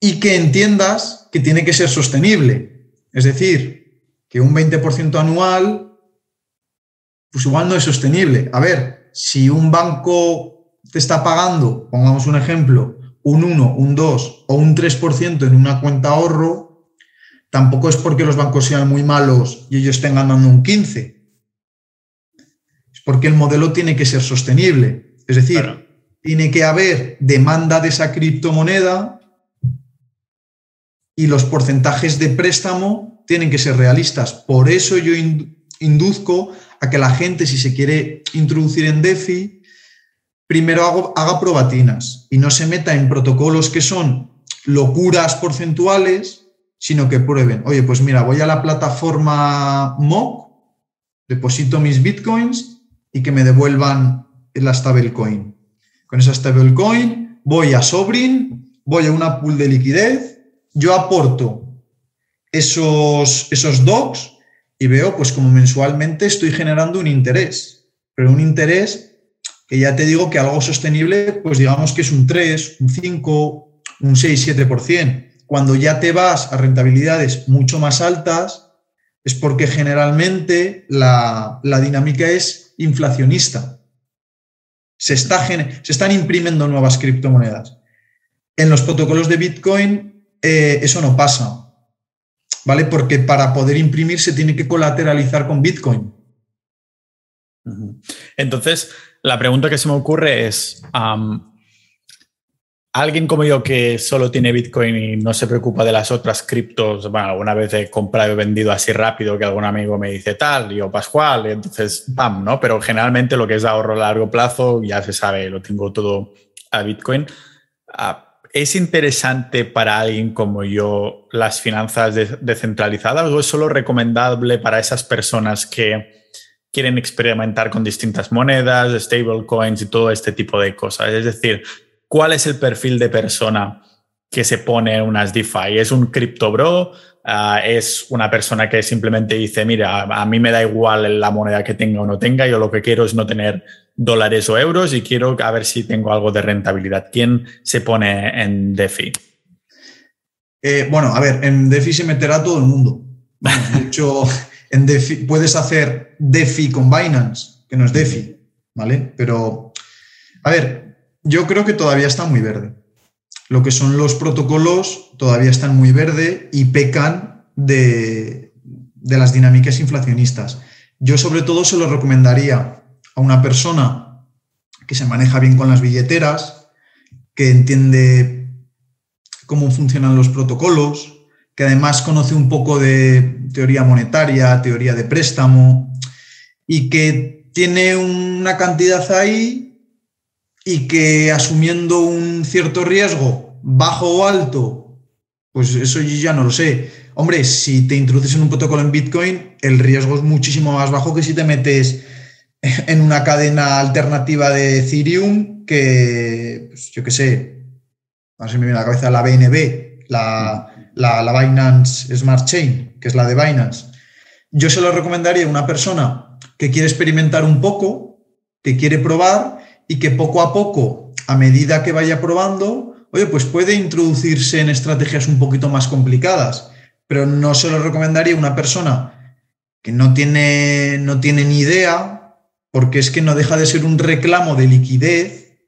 Y que entiendas que tiene que ser sostenible. Es decir, que un 20% anual, pues igual no es sostenible. A ver, si un banco te está pagando, pongamos un ejemplo, un 1, un 2 o un 3% en una cuenta ahorro, tampoco es porque los bancos sean muy malos y ellos estén ganando un 15. Es porque el modelo tiene que ser sostenible. Es decir, tiene que haber demanda de esa criptomoneda y los porcentajes de préstamo tienen que ser realistas. Por eso yo induzco a que la gente, si se quiere introducir en DeFi, primero haga probatinas y no se meta en protocolos que son locuras porcentuales, sino que prueben, oye, pues mira, voy a la plataforma MOC, deposito mis bitcoins y que me devuelvan la stablecoin. Con esa stablecoin voy a Sobrin, voy a una pool de liquidez, yo aporto esos, esos docs y veo pues como mensualmente estoy generando un interés, pero un interés que ya te digo que algo sostenible, pues digamos que es un 3, un 5, un 6, 7%. Cuando ya te vas a rentabilidades mucho más altas, es porque generalmente la, dinámica es inflacionista. Se, está, se, están imprimiendo nuevas criptomonedas. En los protocolos de Bitcoin eh, eso no pasa. ¿vale? Porque para poder imprimir se tiene que colateralizar con Bitcoin. Entonces, la pregunta que se me ocurre es, alguien como yo que solo tiene Bitcoin y no se preocupa de las otras criptos, bueno, alguna vez he comprado y vendido así rápido que algún amigo me dice tal, yo Pascual, y entonces, pam, ¿no? Pero generalmente lo que es ahorro a largo plazo ya se sabe, lo tengo todo a Bitcoin. Ah, ¿Es interesante para alguien como yo las finanzas descentralizadas o es solo recomendable para esas personas que quieren experimentar con distintas monedas, stablecoins y todo este tipo de cosas? Es decir, ¿cuál es el perfil de persona que se pone en unas DeFi? ¿Es un crypto bro? Ah, ¿Es una persona que simplemente dice, mira, a mí me da igual la moneda que tenga o no tenga, yo lo que quiero es no tener dólares o euros y quiero a ver si tengo algo de rentabilidad. ¿Quién se pone en DeFi? Eh, bueno, a ver, en DeFi se meterá todo el mundo. de hecho, en DeFi puedes hacer DeFi con Binance, que no es DeFi, ¿vale? Pero, a ver, yo creo que todavía está muy verde. Lo que son los protocolos todavía están muy verde y pecan de, de las dinámicas inflacionistas. Yo sobre todo se lo recomendaría a una persona que se maneja bien con las billeteras, que entiende cómo funcionan los protocolos, que además conoce un poco de teoría monetaria, teoría de préstamo, y que tiene una cantidad ahí y que asumiendo un cierto riesgo, bajo o alto, pues eso yo ya no lo sé. Hombre, si te introduces en un protocolo en Bitcoin, el riesgo es muchísimo más bajo que si te metes en una cadena alternativa de Ethereum que, pues, yo qué sé, a ver si me viene a la cabeza la BNB, la, la, Binance Smart Chain, que es la de Binance. Yo se lo recomendaría a una persona que quiere experimentar un poco, que quiere probar y que poco a poco, a medida que vaya probando, oye, pues puede introducirse en estrategias un poquito más complicadas, pero no se lo recomendaría a una persona que no tiene, no tiene ni idea porque es que no deja de ser un reclamo de liquidez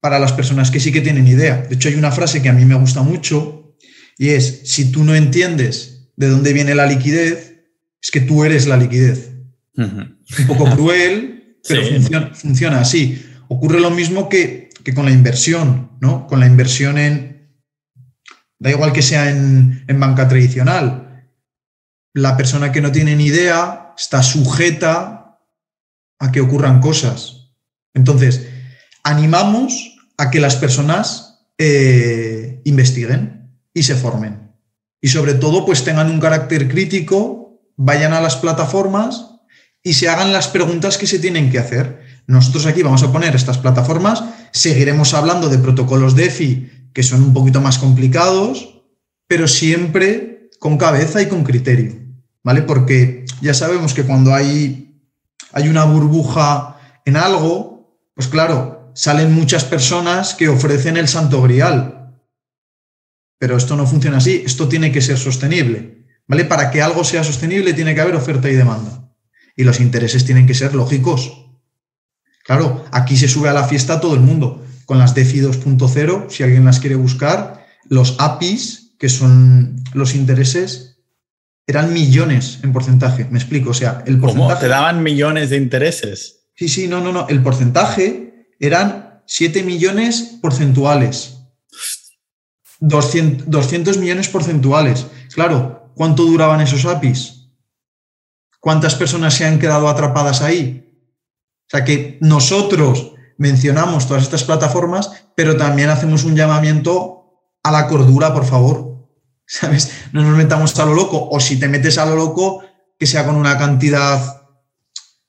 para las personas que sí que tienen idea. De hecho, hay una frase que a mí me gusta mucho y es, si tú no entiendes de dónde viene la liquidez, es que tú eres la liquidez. Un poco cruel, pero funciona, así. Ocurre lo mismo que, con la inversión, ¿no? Con la inversión en, da igual que sea en, en banca tradicional. La persona que no tiene ni idea está sujeta a que ocurran cosas. Entonces, animamos a que las personas eh, investiguen y se formen. Y sobre todo, pues tengan un carácter crítico, vayan a las plataformas y se hagan las preguntas que se tienen que hacer. Nosotros aquí vamos a poner estas plataformas, seguiremos hablando de protocolos DeFi que son un poquito más complicados, pero siempre con cabeza y con criterio, ¿vale? Porque ya sabemos que cuando hay hay una burbuja en algo, pues claro, salen muchas personas que ofrecen el santo grial. Pero esto no funciona así, esto tiene que ser sostenible. ¿Vale? Para que algo sea sostenible tiene que haber oferta y demanda. Y los intereses tienen que ser lógicos. Claro, aquí se sube a la fiesta todo el mundo. Con las DeFi 2.0, si alguien las quiere buscar, los APIs, que son los intereses, eran millones en porcentaje. Me explico, o sea, el porcentaje. ¿Cómo? ¿Te daban millones de intereses? Sí, sí, no, no, no. El porcentaje eran 7 millones porcentuales. 200, millones porcentuales. Claro, ¿cuánto duraban esos APIs? ¿Cuántas personas se han quedado atrapadas ahí? O sea que nosotros mencionamos todas estas plataformas, pero también hacemos un llamamiento a la cordura, por favor. ¿Sabes? No nos metamos a lo loco. O si te metes a lo loco, que sea con una cantidad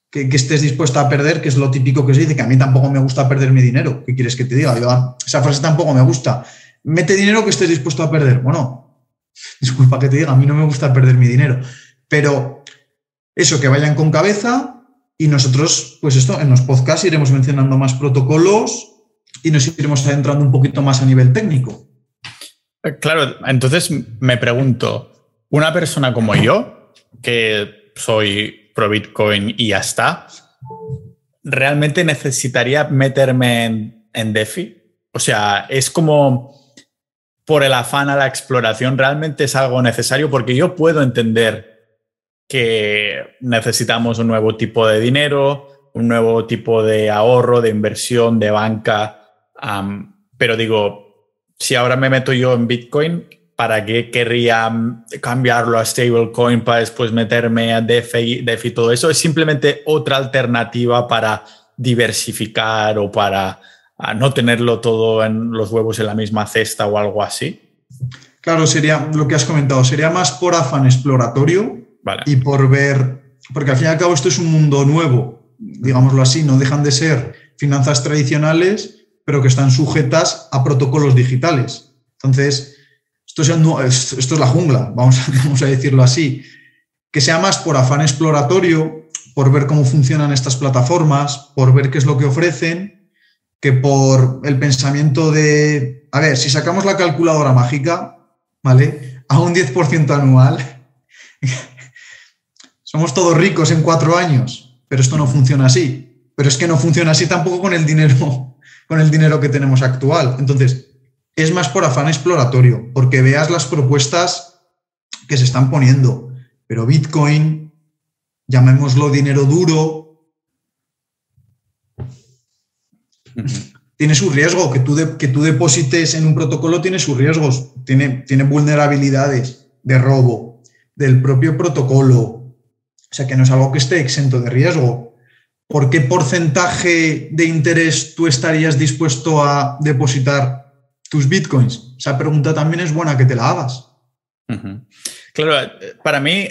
que, estés dispuesto a perder, que es lo típico que se dice, que a mí tampoco me gusta perder mi dinero. ¿Qué quieres que te diga? esa frase tampoco me gusta. Mete dinero que estés dispuesto a perder. Bueno, disculpa que te diga, a mí no me gusta perder mi dinero. Pero eso, que vayan con cabeza y nosotros, pues esto, en los podcasts iremos mencionando más protocolos y nos iremos adentrando un poquito más a nivel técnico. Eh, claro, entonces me pregunto, una persona como yo, que soy pro Bitcoin y ya está, ¿realmente necesitaría meterme en, DeFi? O sea, es como por el afán a la exploración, ¿realmente es algo necesario? Porque yo puedo entender que necesitamos un nuevo tipo de dinero, un nuevo tipo de ahorro, de inversión, de banca. pero digo, si ahora me meto yo en Bitcoin, ¿para qué querría cambiarlo a stablecoin para después meterme a DeFi, DeFi todo eso? Es simplemente otra alternativa para diversificar o para no tenerlo todo en los huevos en la misma cesta o algo así. Claro, sería lo que has comentado, sería más por afán exploratorio y por ver, porque al fin y al cabo esto es un mundo nuevo, digámoslo así, no dejan de ser finanzas tradicionales, pero que están sujetas a protocolos digitales. Entonces, esto es, esto es la jungla, vamos a, vamos a decirlo así. Que sea más por afán exploratorio, por ver cómo funcionan estas plataformas, por ver qué es lo que ofrecen, que por el pensamiento de, a ver, si sacamos la calculadora mágica, ¿vale? A un 10% anual, somos todos ricos en cuatro años, pero esto no funciona así. Pero es que no funciona así tampoco con el dinero, con el dinero que tenemos actual. Entonces, es más por afán exploratorio, porque veas las propuestas que se están poniendo. Pero Bitcoin, llamémoslo dinero duro, tiene su riesgo. Que tú, que tú deposites en un protocolo tiene sus riesgos, tiene, tiene vulnerabilidades de robo del propio protocolo, o sea, que no es algo que esté exento de riesgo. ¿Por qué porcentaje de interés tú estarías dispuesto a depositar tus bitcoins? Esa pregunta también es buena que te la hagas. Claro, para mí,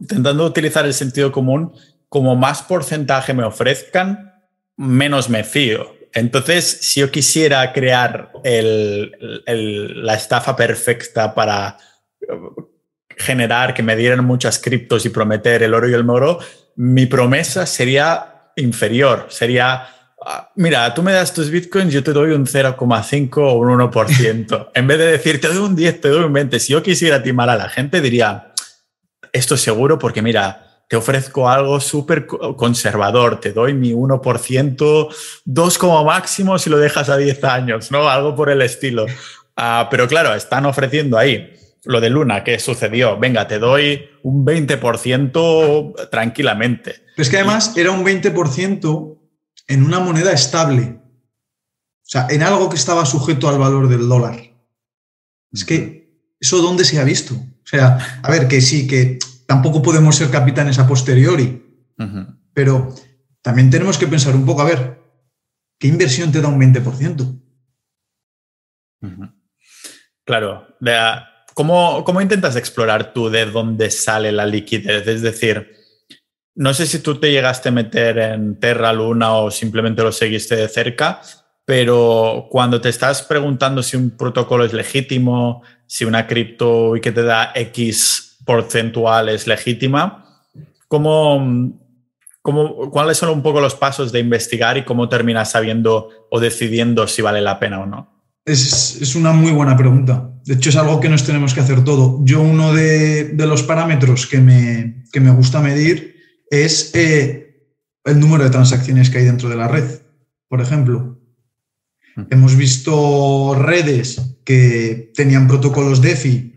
intentando utilizar el sentido común, como más porcentaje me ofrezcan, menos me fío. Entonces, si yo quisiera crear la estafa perfecta para generar, que me dieran muchas criptos y prometer el oro y el moro, mi promesa sería inferior. Sería, ah, mira, tú me das tus bitcoins, yo te doy un 0,5 o un 1%. en vez de decir, te doy un 10, te doy un 20. Si yo quisiera timar a la gente, diría, esto es seguro porque mira, te ofrezco algo súper conservador, te doy mi 1%, 2 como máximo si lo dejas a 10 años, ¿no? Algo por el estilo. Ah, pero claro, están ofreciendo ahí lo de Luna, ¿qué sucedió? Venga, te doy un 20% tranquilamente. Pero es que además era un 20% en una moneda estable. O sea, en algo que estaba sujeto al valor del dólar. Es que, ¿eso dónde se ha visto? O sea, a ver, que sí, que tampoco podemos ser capitanes a posteriori, pero también tenemos que pensar un poco, a ver, ¿qué inversión te da un 20%? Claro, de, ¿Cómo, intentas explorar tú de dónde sale la liquidez? Es decir, no sé si tú te llegaste a meter en Terra Luna o simplemente lo seguiste de cerca, pero cuando te estás preguntando si un protocolo es legítimo, si una cripto y que te da X porcentual es legítima, ¿cómo, cómo, ¿cuáles son un poco los pasos de investigar y cómo terminas sabiendo o decidiendo si vale la pena o no? Es, una muy buena pregunta. De hecho, es algo que nos tenemos que hacer todo. Yo uno de, los parámetros que me, me, gusta medir es eh, el número de transacciones que hay dentro de la red, por ejemplo. Hmm. Hemos visto redes que tenían protocolos DeFi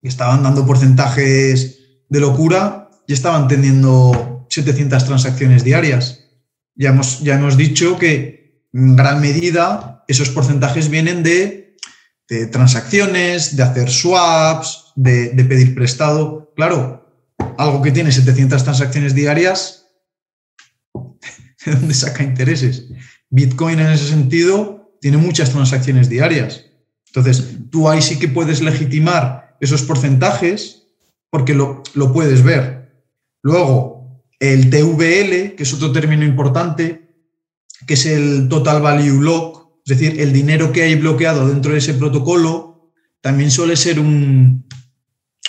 que estaban dando porcentajes de locura y estaban teniendo 700 transacciones diarias. Ya hemos, ya hemos dicho que en gran medida esos porcentajes vienen de, transacciones, de hacer swaps, de, pedir prestado. Claro, algo que tiene 700 transacciones diarias, ¿de dónde saca intereses? Bitcoin en ese sentido tiene muchas transacciones diarias. Entonces, tú ahí sí que puedes legitimar esos porcentajes porque lo, lo puedes ver. Luego, el TVL, que es otro término importante, que es el Total Value Lock, es decir, el dinero que hay bloqueado dentro de ese protocolo, también suele ser un,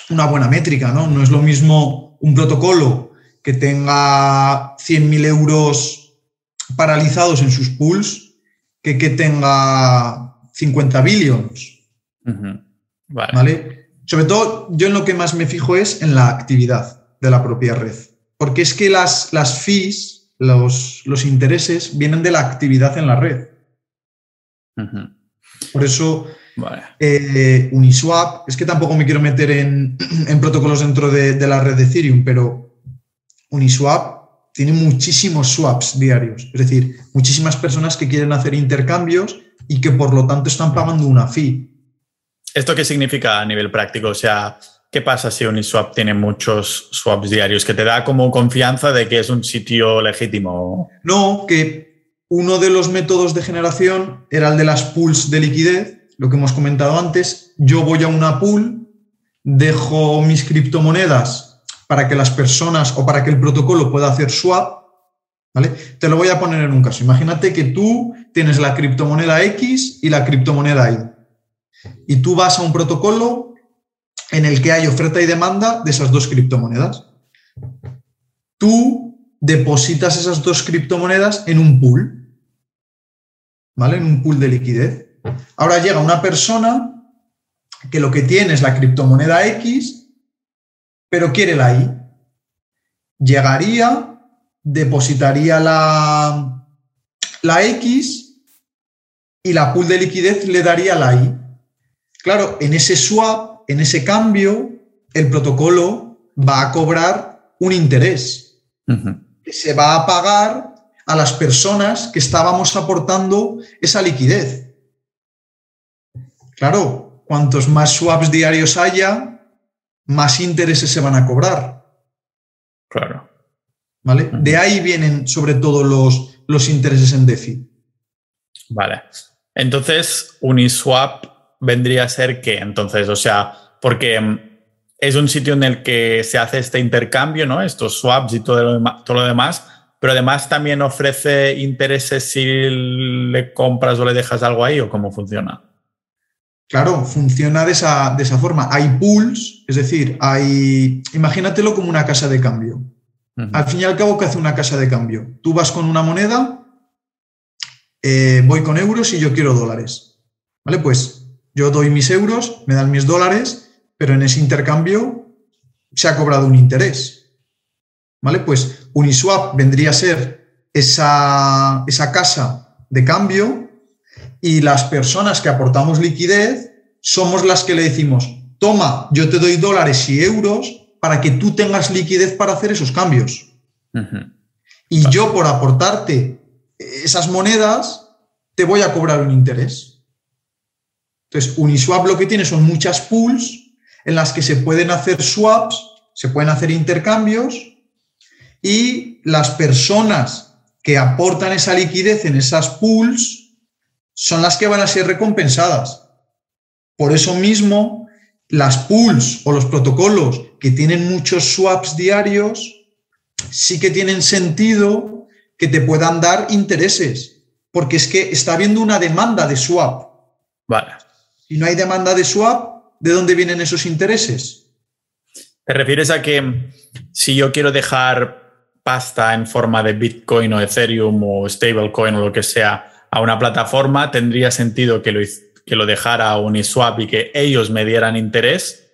una buena métrica, ¿no? No es lo mismo un protocolo que tenga 100.000 euros paralizados en sus pools que que tenga 50 billions. vale. Sobre todo, yo en lo que más me fijo es en la actividad de la propia red. Porque es que las, las fees, los, los intereses, vienen de la actividad en la red. Por eso, eh, Uniswap, es que tampoco me quiero meter en, protocolos dentro de, la red de Ethereum, pero Uniswap tiene muchísimos swaps diarios, es decir, muchísimas personas que quieren hacer intercambios y que por lo tanto están pagando una fee. ¿Esto qué significa a nivel práctico? O sea, ¿qué pasa si Uniswap tiene muchos swaps diarios? ¿Que te da como confianza de que es un sitio legítimo? No, que uno de los métodos de generación era el de las pools de liquidez, lo que hemos comentado antes. Yo voy a una pool, dejo mis criptomonedas para que las personas o para que el protocolo pueda hacer swap. ¿vale? Te lo voy a poner en un caso. Imagínate que tú tienes la criptomoneda X y la criptomoneda Y. Y tú vas a un protocolo en el que hay oferta y demanda de esas dos criptomonedas. Tú depositas esas dos criptomonedas en un pool. ¿vale? En un pool de liquidez. Ahora llega una persona que lo que tiene es la criptomoneda X, pero quiere la Y. Llegaría, depositaría la, la X y la pool de liquidez le daría la Y. Claro, en ese swap, en ese cambio, el protocolo va a cobrar un interés. que Se va a pagar a las personas que estábamos aportando esa liquidez. Claro, cuantos más swaps diarios haya, más intereses se van a cobrar. Claro. ¿Vale? De ahí vienen sobre todo los, los intereses en DeFi. Vale. Entonces, Uniswap vendría a ser qué? Entonces, o sea, porque mm, es un sitio en el que se hace este intercambio, ¿no? Estos swaps y todo lo, todo lo demás pero además también ofrece intereses si le compras o le dejas algo ahí o cómo funciona. Claro, funciona de esa, de esa forma. Hay pools, es decir, hay. Imagínatelo como una casa de cambio. Al fin y al cabo, ¿qué hace una casa de cambio? Tú vas con una moneda, eh, voy con euros y yo quiero dólares. ¿Vale? Pues yo doy mis euros, me dan mis dólares, pero en ese intercambio se ha cobrado un interés. ¿Vale? Pues Uniswap vendría a ser esa, esa casa de cambio y las personas que aportamos liquidez somos las que le decimos, toma, yo te doy dólares y euros para que tú tengas liquidez para hacer esos cambios. Y yo por aportarte esas monedas, te voy a cobrar un interés. Entonces, Uniswap lo que tiene son muchas pools en las que se pueden hacer swaps, se pueden hacer intercambios y las personas que aportan esa liquidez en esas pools son las que van a ser recompensadas. Por eso mismo, las pools o los protocolos que tienen muchos swaps diarios sí que tienen sentido que te puedan dar intereses, porque es que está habiendo una demanda de swap. Vale. Si no hay demanda de swap, ¿de dónde vienen esos intereses? ¿Te refieres a que si yo quiero dejar pasta en forma de Bitcoin o Ethereum o stablecoin o lo que sea a una plataforma, tendría sentido que lo, que lo dejara Uniswap y que ellos me dieran interés,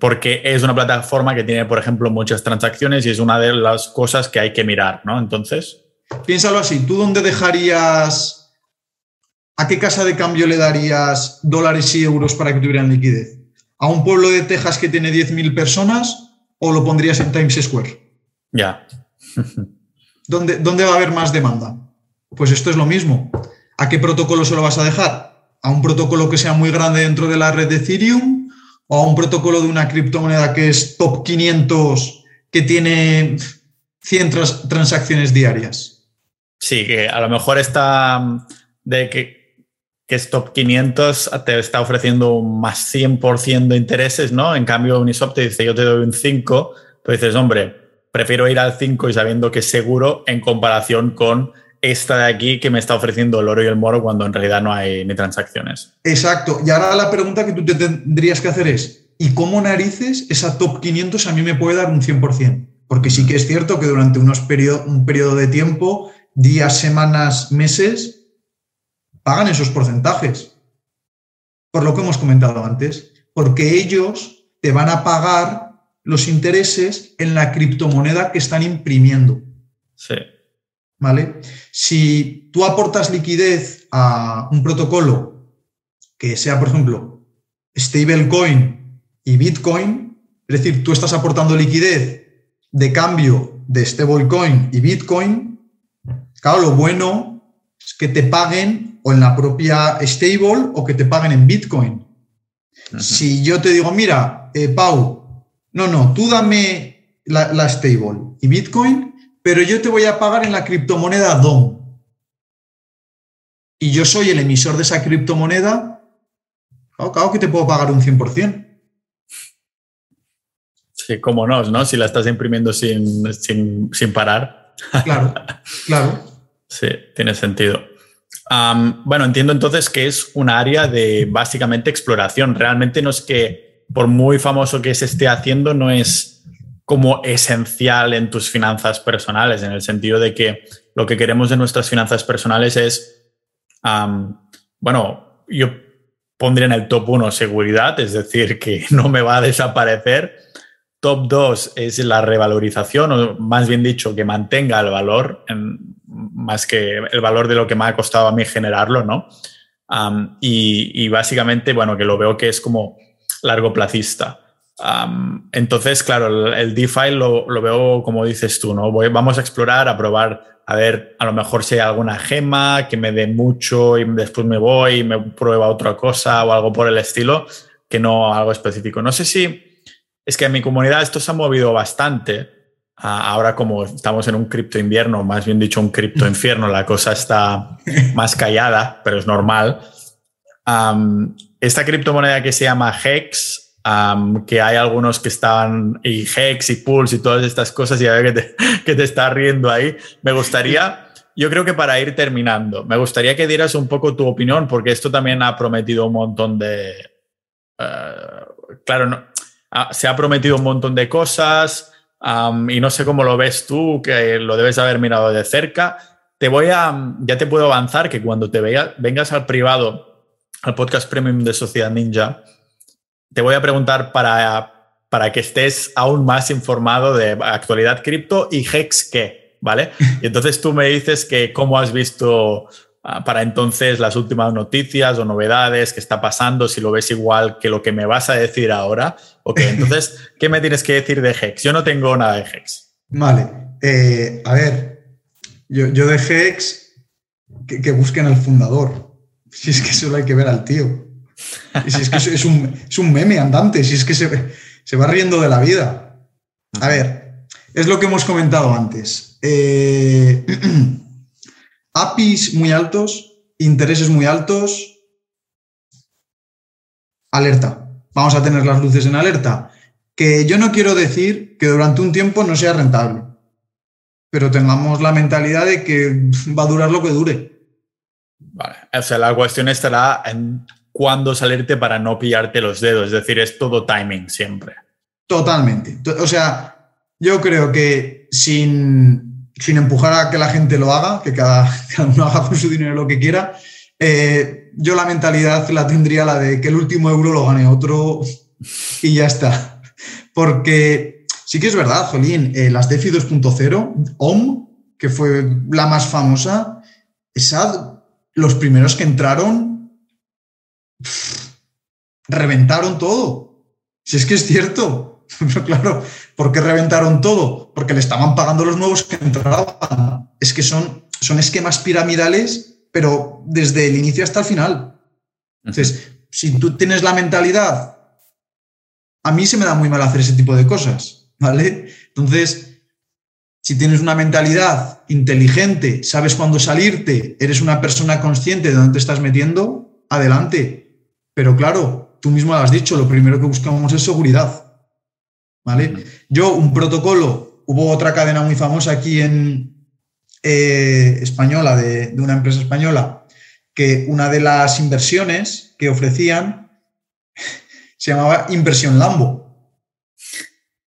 porque es una plataforma que tiene, por ejemplo, muchas transacciones y es una de las cosas que hay que mirar, ¿no? Entonces. Piénsalo así, ¿tú dónde dejarías, a qué casa de cambio le darías dólares y euros para que tuvieran liquidez? ¿A un pueblo de Texas que tiene 10.000 personas o lo pondrías en Times Square? Ya. ¿Dónde, ¿Dónde va a haber más demanda? Pues esto es lo mismo. ¿A qué protocolo se lo vas a dejar? ¿A un protocolo que sea muy grande dentro de la red de Ethereum o a un protocolo de una criptomoneda que es top 500 que tiene 100 transacciones diarias. Sí, que a lo mejor está de que, que es top 500 te está ofreciendo un más 100% de intereses, ¿no? En cambio, Uniswap te dice yo te doy un 5, tú dices, hombre, prefiero ir al 5 y sabiendo que es seguro en comparación con esta de aquí que me está ofreciendo el oro y el moro cuando en realidad no hay ni transacciones. Exacto. Y ahora la pregunta que tú te tendrías que hacer es, ¿y cómo narices esa top 500 a mí me puede dar un 100%? Porque sí que es cierto que durante unos un periodo de tiempo, días, semanas, meses, pagan esos porcentajes. Por lo que hemos comentado antes. Porque ellos te van a pagar los intereses en la criptomoneda que están imprimiendo. Sí. ¿vale? Si tú aportas liquidez a un protocolo que sea, por ejemplo, stablecoin y Bitcoin, es decir, tú estás aportando liquidez de cambio de stablecoin y Bitcoin, claro, lo bueno que te paguen o en la propia stable o que te paguen en Bitcoin. Si yo te digo, mira, eh, Pau, no, no, tú dame la stable y Bitcoin, pero yo te voy a pagar en la criptomoneda DOM. Y yo soy el emisor de esa criptomoneda, claro, que te puedo pagar un 100%. Sí, cómo no, ¿no? Si la estás imprimiendo sin, parar. Claro, claro. Sí, tiene sentido. bueno, entiendo entonces que es un área de básicamente exploración. Realmente no es que, por muy famoso que se esté haciendo, no es como esencial en tus finanzas personales, en el sentido de que lo que queremos de nuestras finanzas personales es, bueno, yo pondría en el top 1 seguridad, es decir, que no me va a desaparecer. Top 2 es la revalorización, o más bien dicho, que mantenga el valor, más que el valor de lo que me ha costado a mí generarlo, ¿no? y, básicamente, bueno, que lo veo que es como largo placista entonces, claro, el, DeFi lo, veo como dices tú, ¿no? vamos a explorar, a probar, a ver, a lo mejor si hay alguna gema que me dé mucho y después me voy y me prueba otra cosa o algo por el estilo, que no algo específico. No sé si es que en mi comunidad esto se ha movido bastante. Ahora como estamos en un cripto invierno, más bien dicho un cripto infierno, la cosa está más callada, pero es normal. esta criptomoneda que se llama Hex que hay algunos que estaban, y Hex y Pulse y todas estas cosas, y a ver que te, que te está riendo ahí. Me gustaría, yo creo que para ir terminando, me gustaría que dieras un poco tu opinión, porque esto también ha prometido un montón de... Eh, claro, no, se ha prometido un montón de cosas y no sé cómo lo ves tú, que lo debes haber mirado de cerca. Te voy a, ya te puedo avanzar que cuando te vengas al privado, al podcast premium de Sociedad Ninja, te voy a preguntar para, para que estés aún más informado de actualidad cripto y Hex qué, ¿vale? Y entonces tú me dices que cómo has visto ah, para entonces las últimas noticias o novedades que está pasando, si lo ves igual que lo que me vas a decir ahora. Ok, entonces, ¿qué me tienes que decir de Hex? Yo no tengo nada de Hex. Vale, eh, a ver, yo, yo de Hex, que, que busquen al fundador. Si es que solo hay que ver al tío. Si es que es un, meme andante, si es que se, va riendo de la vida. A ver, es lo que hemos comentado antes. Eh, APIs muy altos, intereses muy altos, alerta. Vamos a tener las luces en alerta. Que yo no quiero decir que durante un tiempo no sea rentable, pero tengamos la mentalidad de que va a durar lo que dure. Vale, o sea, la cuestión estará en cuándo salirte para no pillarte los dedos. Es decir, es todo timing siempre. Totalmente. O sea, yo creo que sin, sin empujar a que la gente lo haga, que cada, uno haga con su dinero lo que quiera, eh, yo la mentalidad la tendría la de que el último euro lo gane otro y ya está. Porque sí que es verdad, Jolín, eh, las DeFi 2.0, OM, que fue la más famosa, esa, los primeros que entraron reventaron todo. Si es que es cierto. Pero claro, ¿por qué reventaron todo? Porque le estaban pagando los nuevos que entraban. Es que son, son esquemas piramidales, pero desde el inicio hasta el final. Entonces, si tú tienes la mentalidad a mí se me da muy mal hacer ese tipo de cosas, ¿vale? Entonces, si tienes una mentalidad inteligente, sabes cuándo salirte, eres una persona consciente de dónde te estás metiendo, adelante. Pero claro, tú mismo lo has dicho, lo primero que buscamos es seguridad, ¿vale? Yo, un protocolo, hubo otra cadena muy famosa aquí en eh, española, de una empresa española, que una de las inversiones que ofrecían se llamaba inversión Lambo.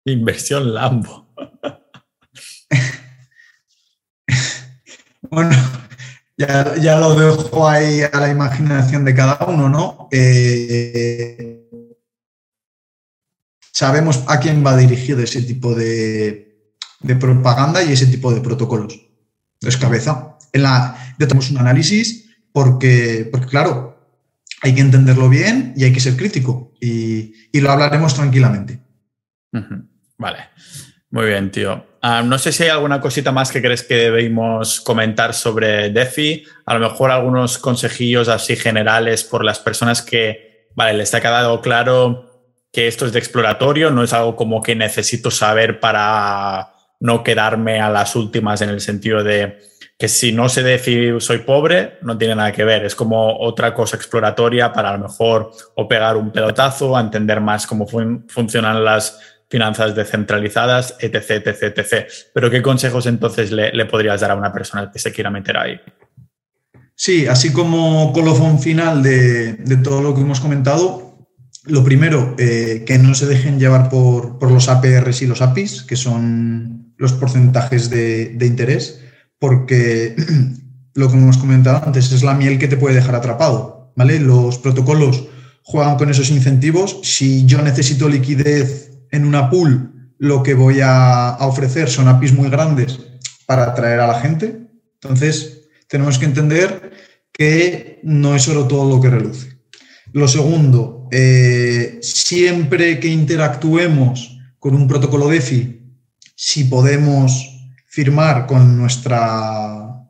Inversión Lambo. bueno, ya, lo dejo ahí a la imaginación de cada uno, ¿no? Eh, sabemos a quién va dirigido ese tipo de, propaganda y ese tipo de protocolos. Entonces, cabeza. En la, tenemos un análisis porque, porque claro, hay que entenderlo bien y hay que ser crítico y, lo hablaremos tranquilamente. Vale, muy bien, tío. Ah, no sé si hay alguna cosita más que crees que debemos comentar sobre DeFi, a lo mejor algunos consejillos así generales por las personas que, vale, les ha quedado claro que esto es de exploratorio, no es algo como que necesito saber para no quedarme a las últimas en el sentido de que si no sé decir soy pobre, no tiene nada que ver. Es como otra cosa exploratoria para a lo mejor o pegar un pelotazo, a entender más cómo funcionan las finanzas descentralizadas, etc, etc, etc. Pero ¿qué consejos entonces le, podrías dar a una persona que se quiera meter ahí? Sí, así como colofón final de, todo lo que hemos comentado, lo primero, eh, que no se dejen llevar por, los APRs y los APIs, que son los porcentajes de, interés porque lo que hemos comentado antes es la miel que te puede dejar atrapado, ¿vale? Los protocolos juegan con esos incentivos. Si yo necesito liquidez en una pool, lo que voy a, ofrecer son APIs muy grandes para atraer a la gente. Entonces, tenemos que entender que no es solo todo lo que reluce. Lo segundo, eh, siempre que interactuemos con un protocolo DeFi, si podemos firmar con nuestra,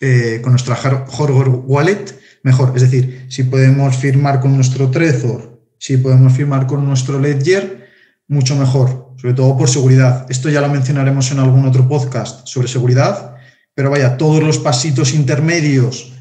eh, con nuestra hardware wallet, mejor. Es decir, si podemos firmar con nuestro Trezor, si podemos firmar con nuestro Ledger, mucho mejor, sobre todo por seguridad. Esto ya lo mencionaremos en algún otro podcast sobre seguridad, pero vaya, todos los pasitos intermedios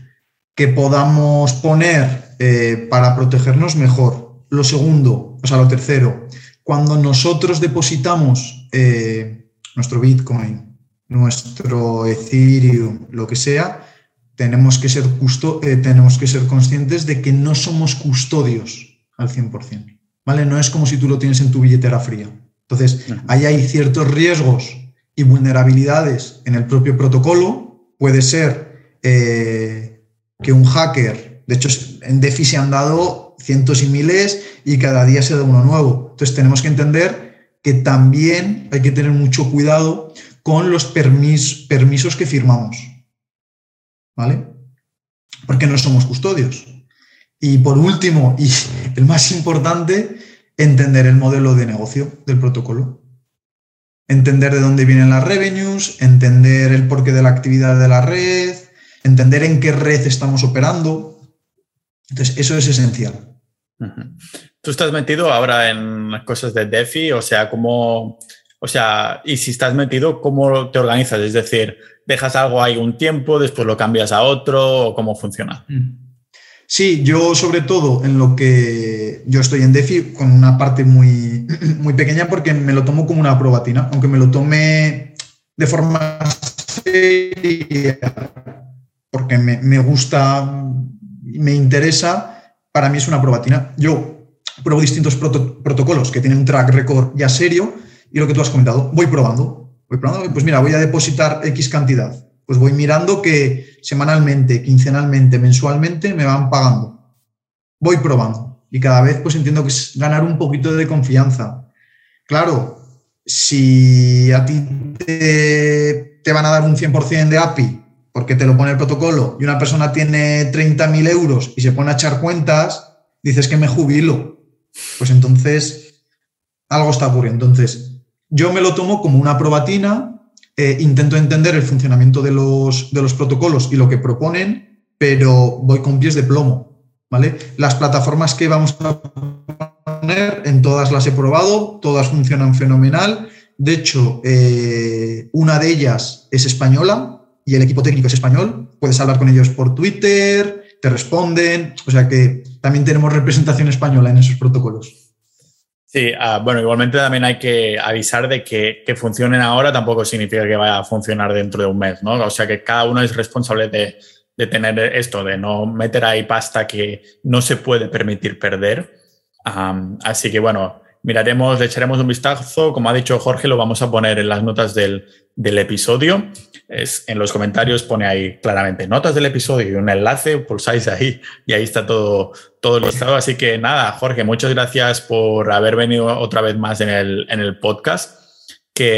que podamos poner eh, para protegernos mejor. Lo segundo, o sea, lo tercero, cuando nosotros depositamos eh, nuestro Bitcoin nuestro Ethereum, lo que sea, tenemos que ser, justo eh, tenemos que ser conscientes de que no somos custodios al 100%. ¿vale? No es como si tú lo tienes en tu billetera fría. Entonces, ahí hay ciertos riesgos y vulnerabilidades en el propio protocolo. Puede ser eh, que un hacker, de hecho, en DeFi se han dado cientos y miles y cada día se da uno nuevo. Entonces, tenemos que entender que también hay que tener mucho cuidado con los permisos que firmamos. ¿Vale? Porque no somos custodios. Y por último, y el más importante, entender el modelo de negocio del protocolo. Entender de dónde vienen las revenues, entender el porqué de la actividad de la red, entender en qué red estamos operando. Entonces, eso es esencial. Tú estás metido ahora en cosas de DeFi, o sea, cómo, o sea, y si estás metido, ¿cómo te organizas? Es decir, ¿dejas algo ahí un tiempo, después lo cambias a otro o cómo funciona? Sí, yo sobre todo en lo que yo estoy en DeFi con una parte muy, muy pequeña porque me lo tomo como una probatina, aunque me lo tome de forma seria, porque me, me gusta, me interesa, para mí es una probatina. Yo pruebo distintos protocolos que tienen un track record ya serio y lo que tú has comentado, voy probando, voy probando, pues mira, voy a depositar X cantidad, pues voy mirando que semanalmente, quincenalmente, mensualmente me van pagando. Voy probando y cada vez pues entiendo que es ganar un poquito de confianza. Claro, si a ti te, te van a dar un 100% de API porque te lo pone el protocolo y una persona tiene 30.000 euros y se pone a echar cuentas, dices que me jubilo. Pues entonces algo está ocurriendo. Entonces, yo me lo tomo como una probatina, eh, intento entender el funcionamiento de los, de los protocolos y lo que proponen, pero voy con pies de plomo. ¿vale? Las plataformas que vamos a poner, en todas las he probado, todas funcionan fenomenal. De hecho, eh, una de ellas es española y el equipo técnico es español. Puedes hablar con ellos por Twitter, te responden, o sea que también tenemos representación española en esos protocolos. Sí, ah, bueno, igualmente también hay que avisar de que, que funcionen ahora tampoco significa que vaya a funcionar dentro de un mes, ¿no? O sea que cada uno es responsable de, de tener esto, de no meter ahí pasta que no se puede permitir perder. así que bueno, miraremos, le echaremos un vistazo. Como ha dicho Jorge, lo vamos a poner en las notas del, del episodio. Es, en los comentarios pone ahí claramente notas del episodio y un enlace, pulsáis ahí y ahí está todo, todo listado. Así que nada, Jorge, muchas gracias por haber venido otra vez más en el, en el podcast. Que,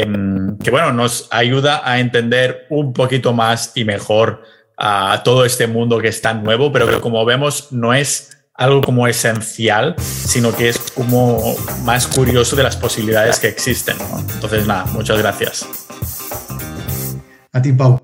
que bueno, nos ayuda a entender un poquito más y mejor a todo este mundo que es tan nuevo, pero que como vemos no es algo como esencial, sino que es como más curioso de las posibilidades que existen. Entonces, nada, muchas gracias. A ti, Pau.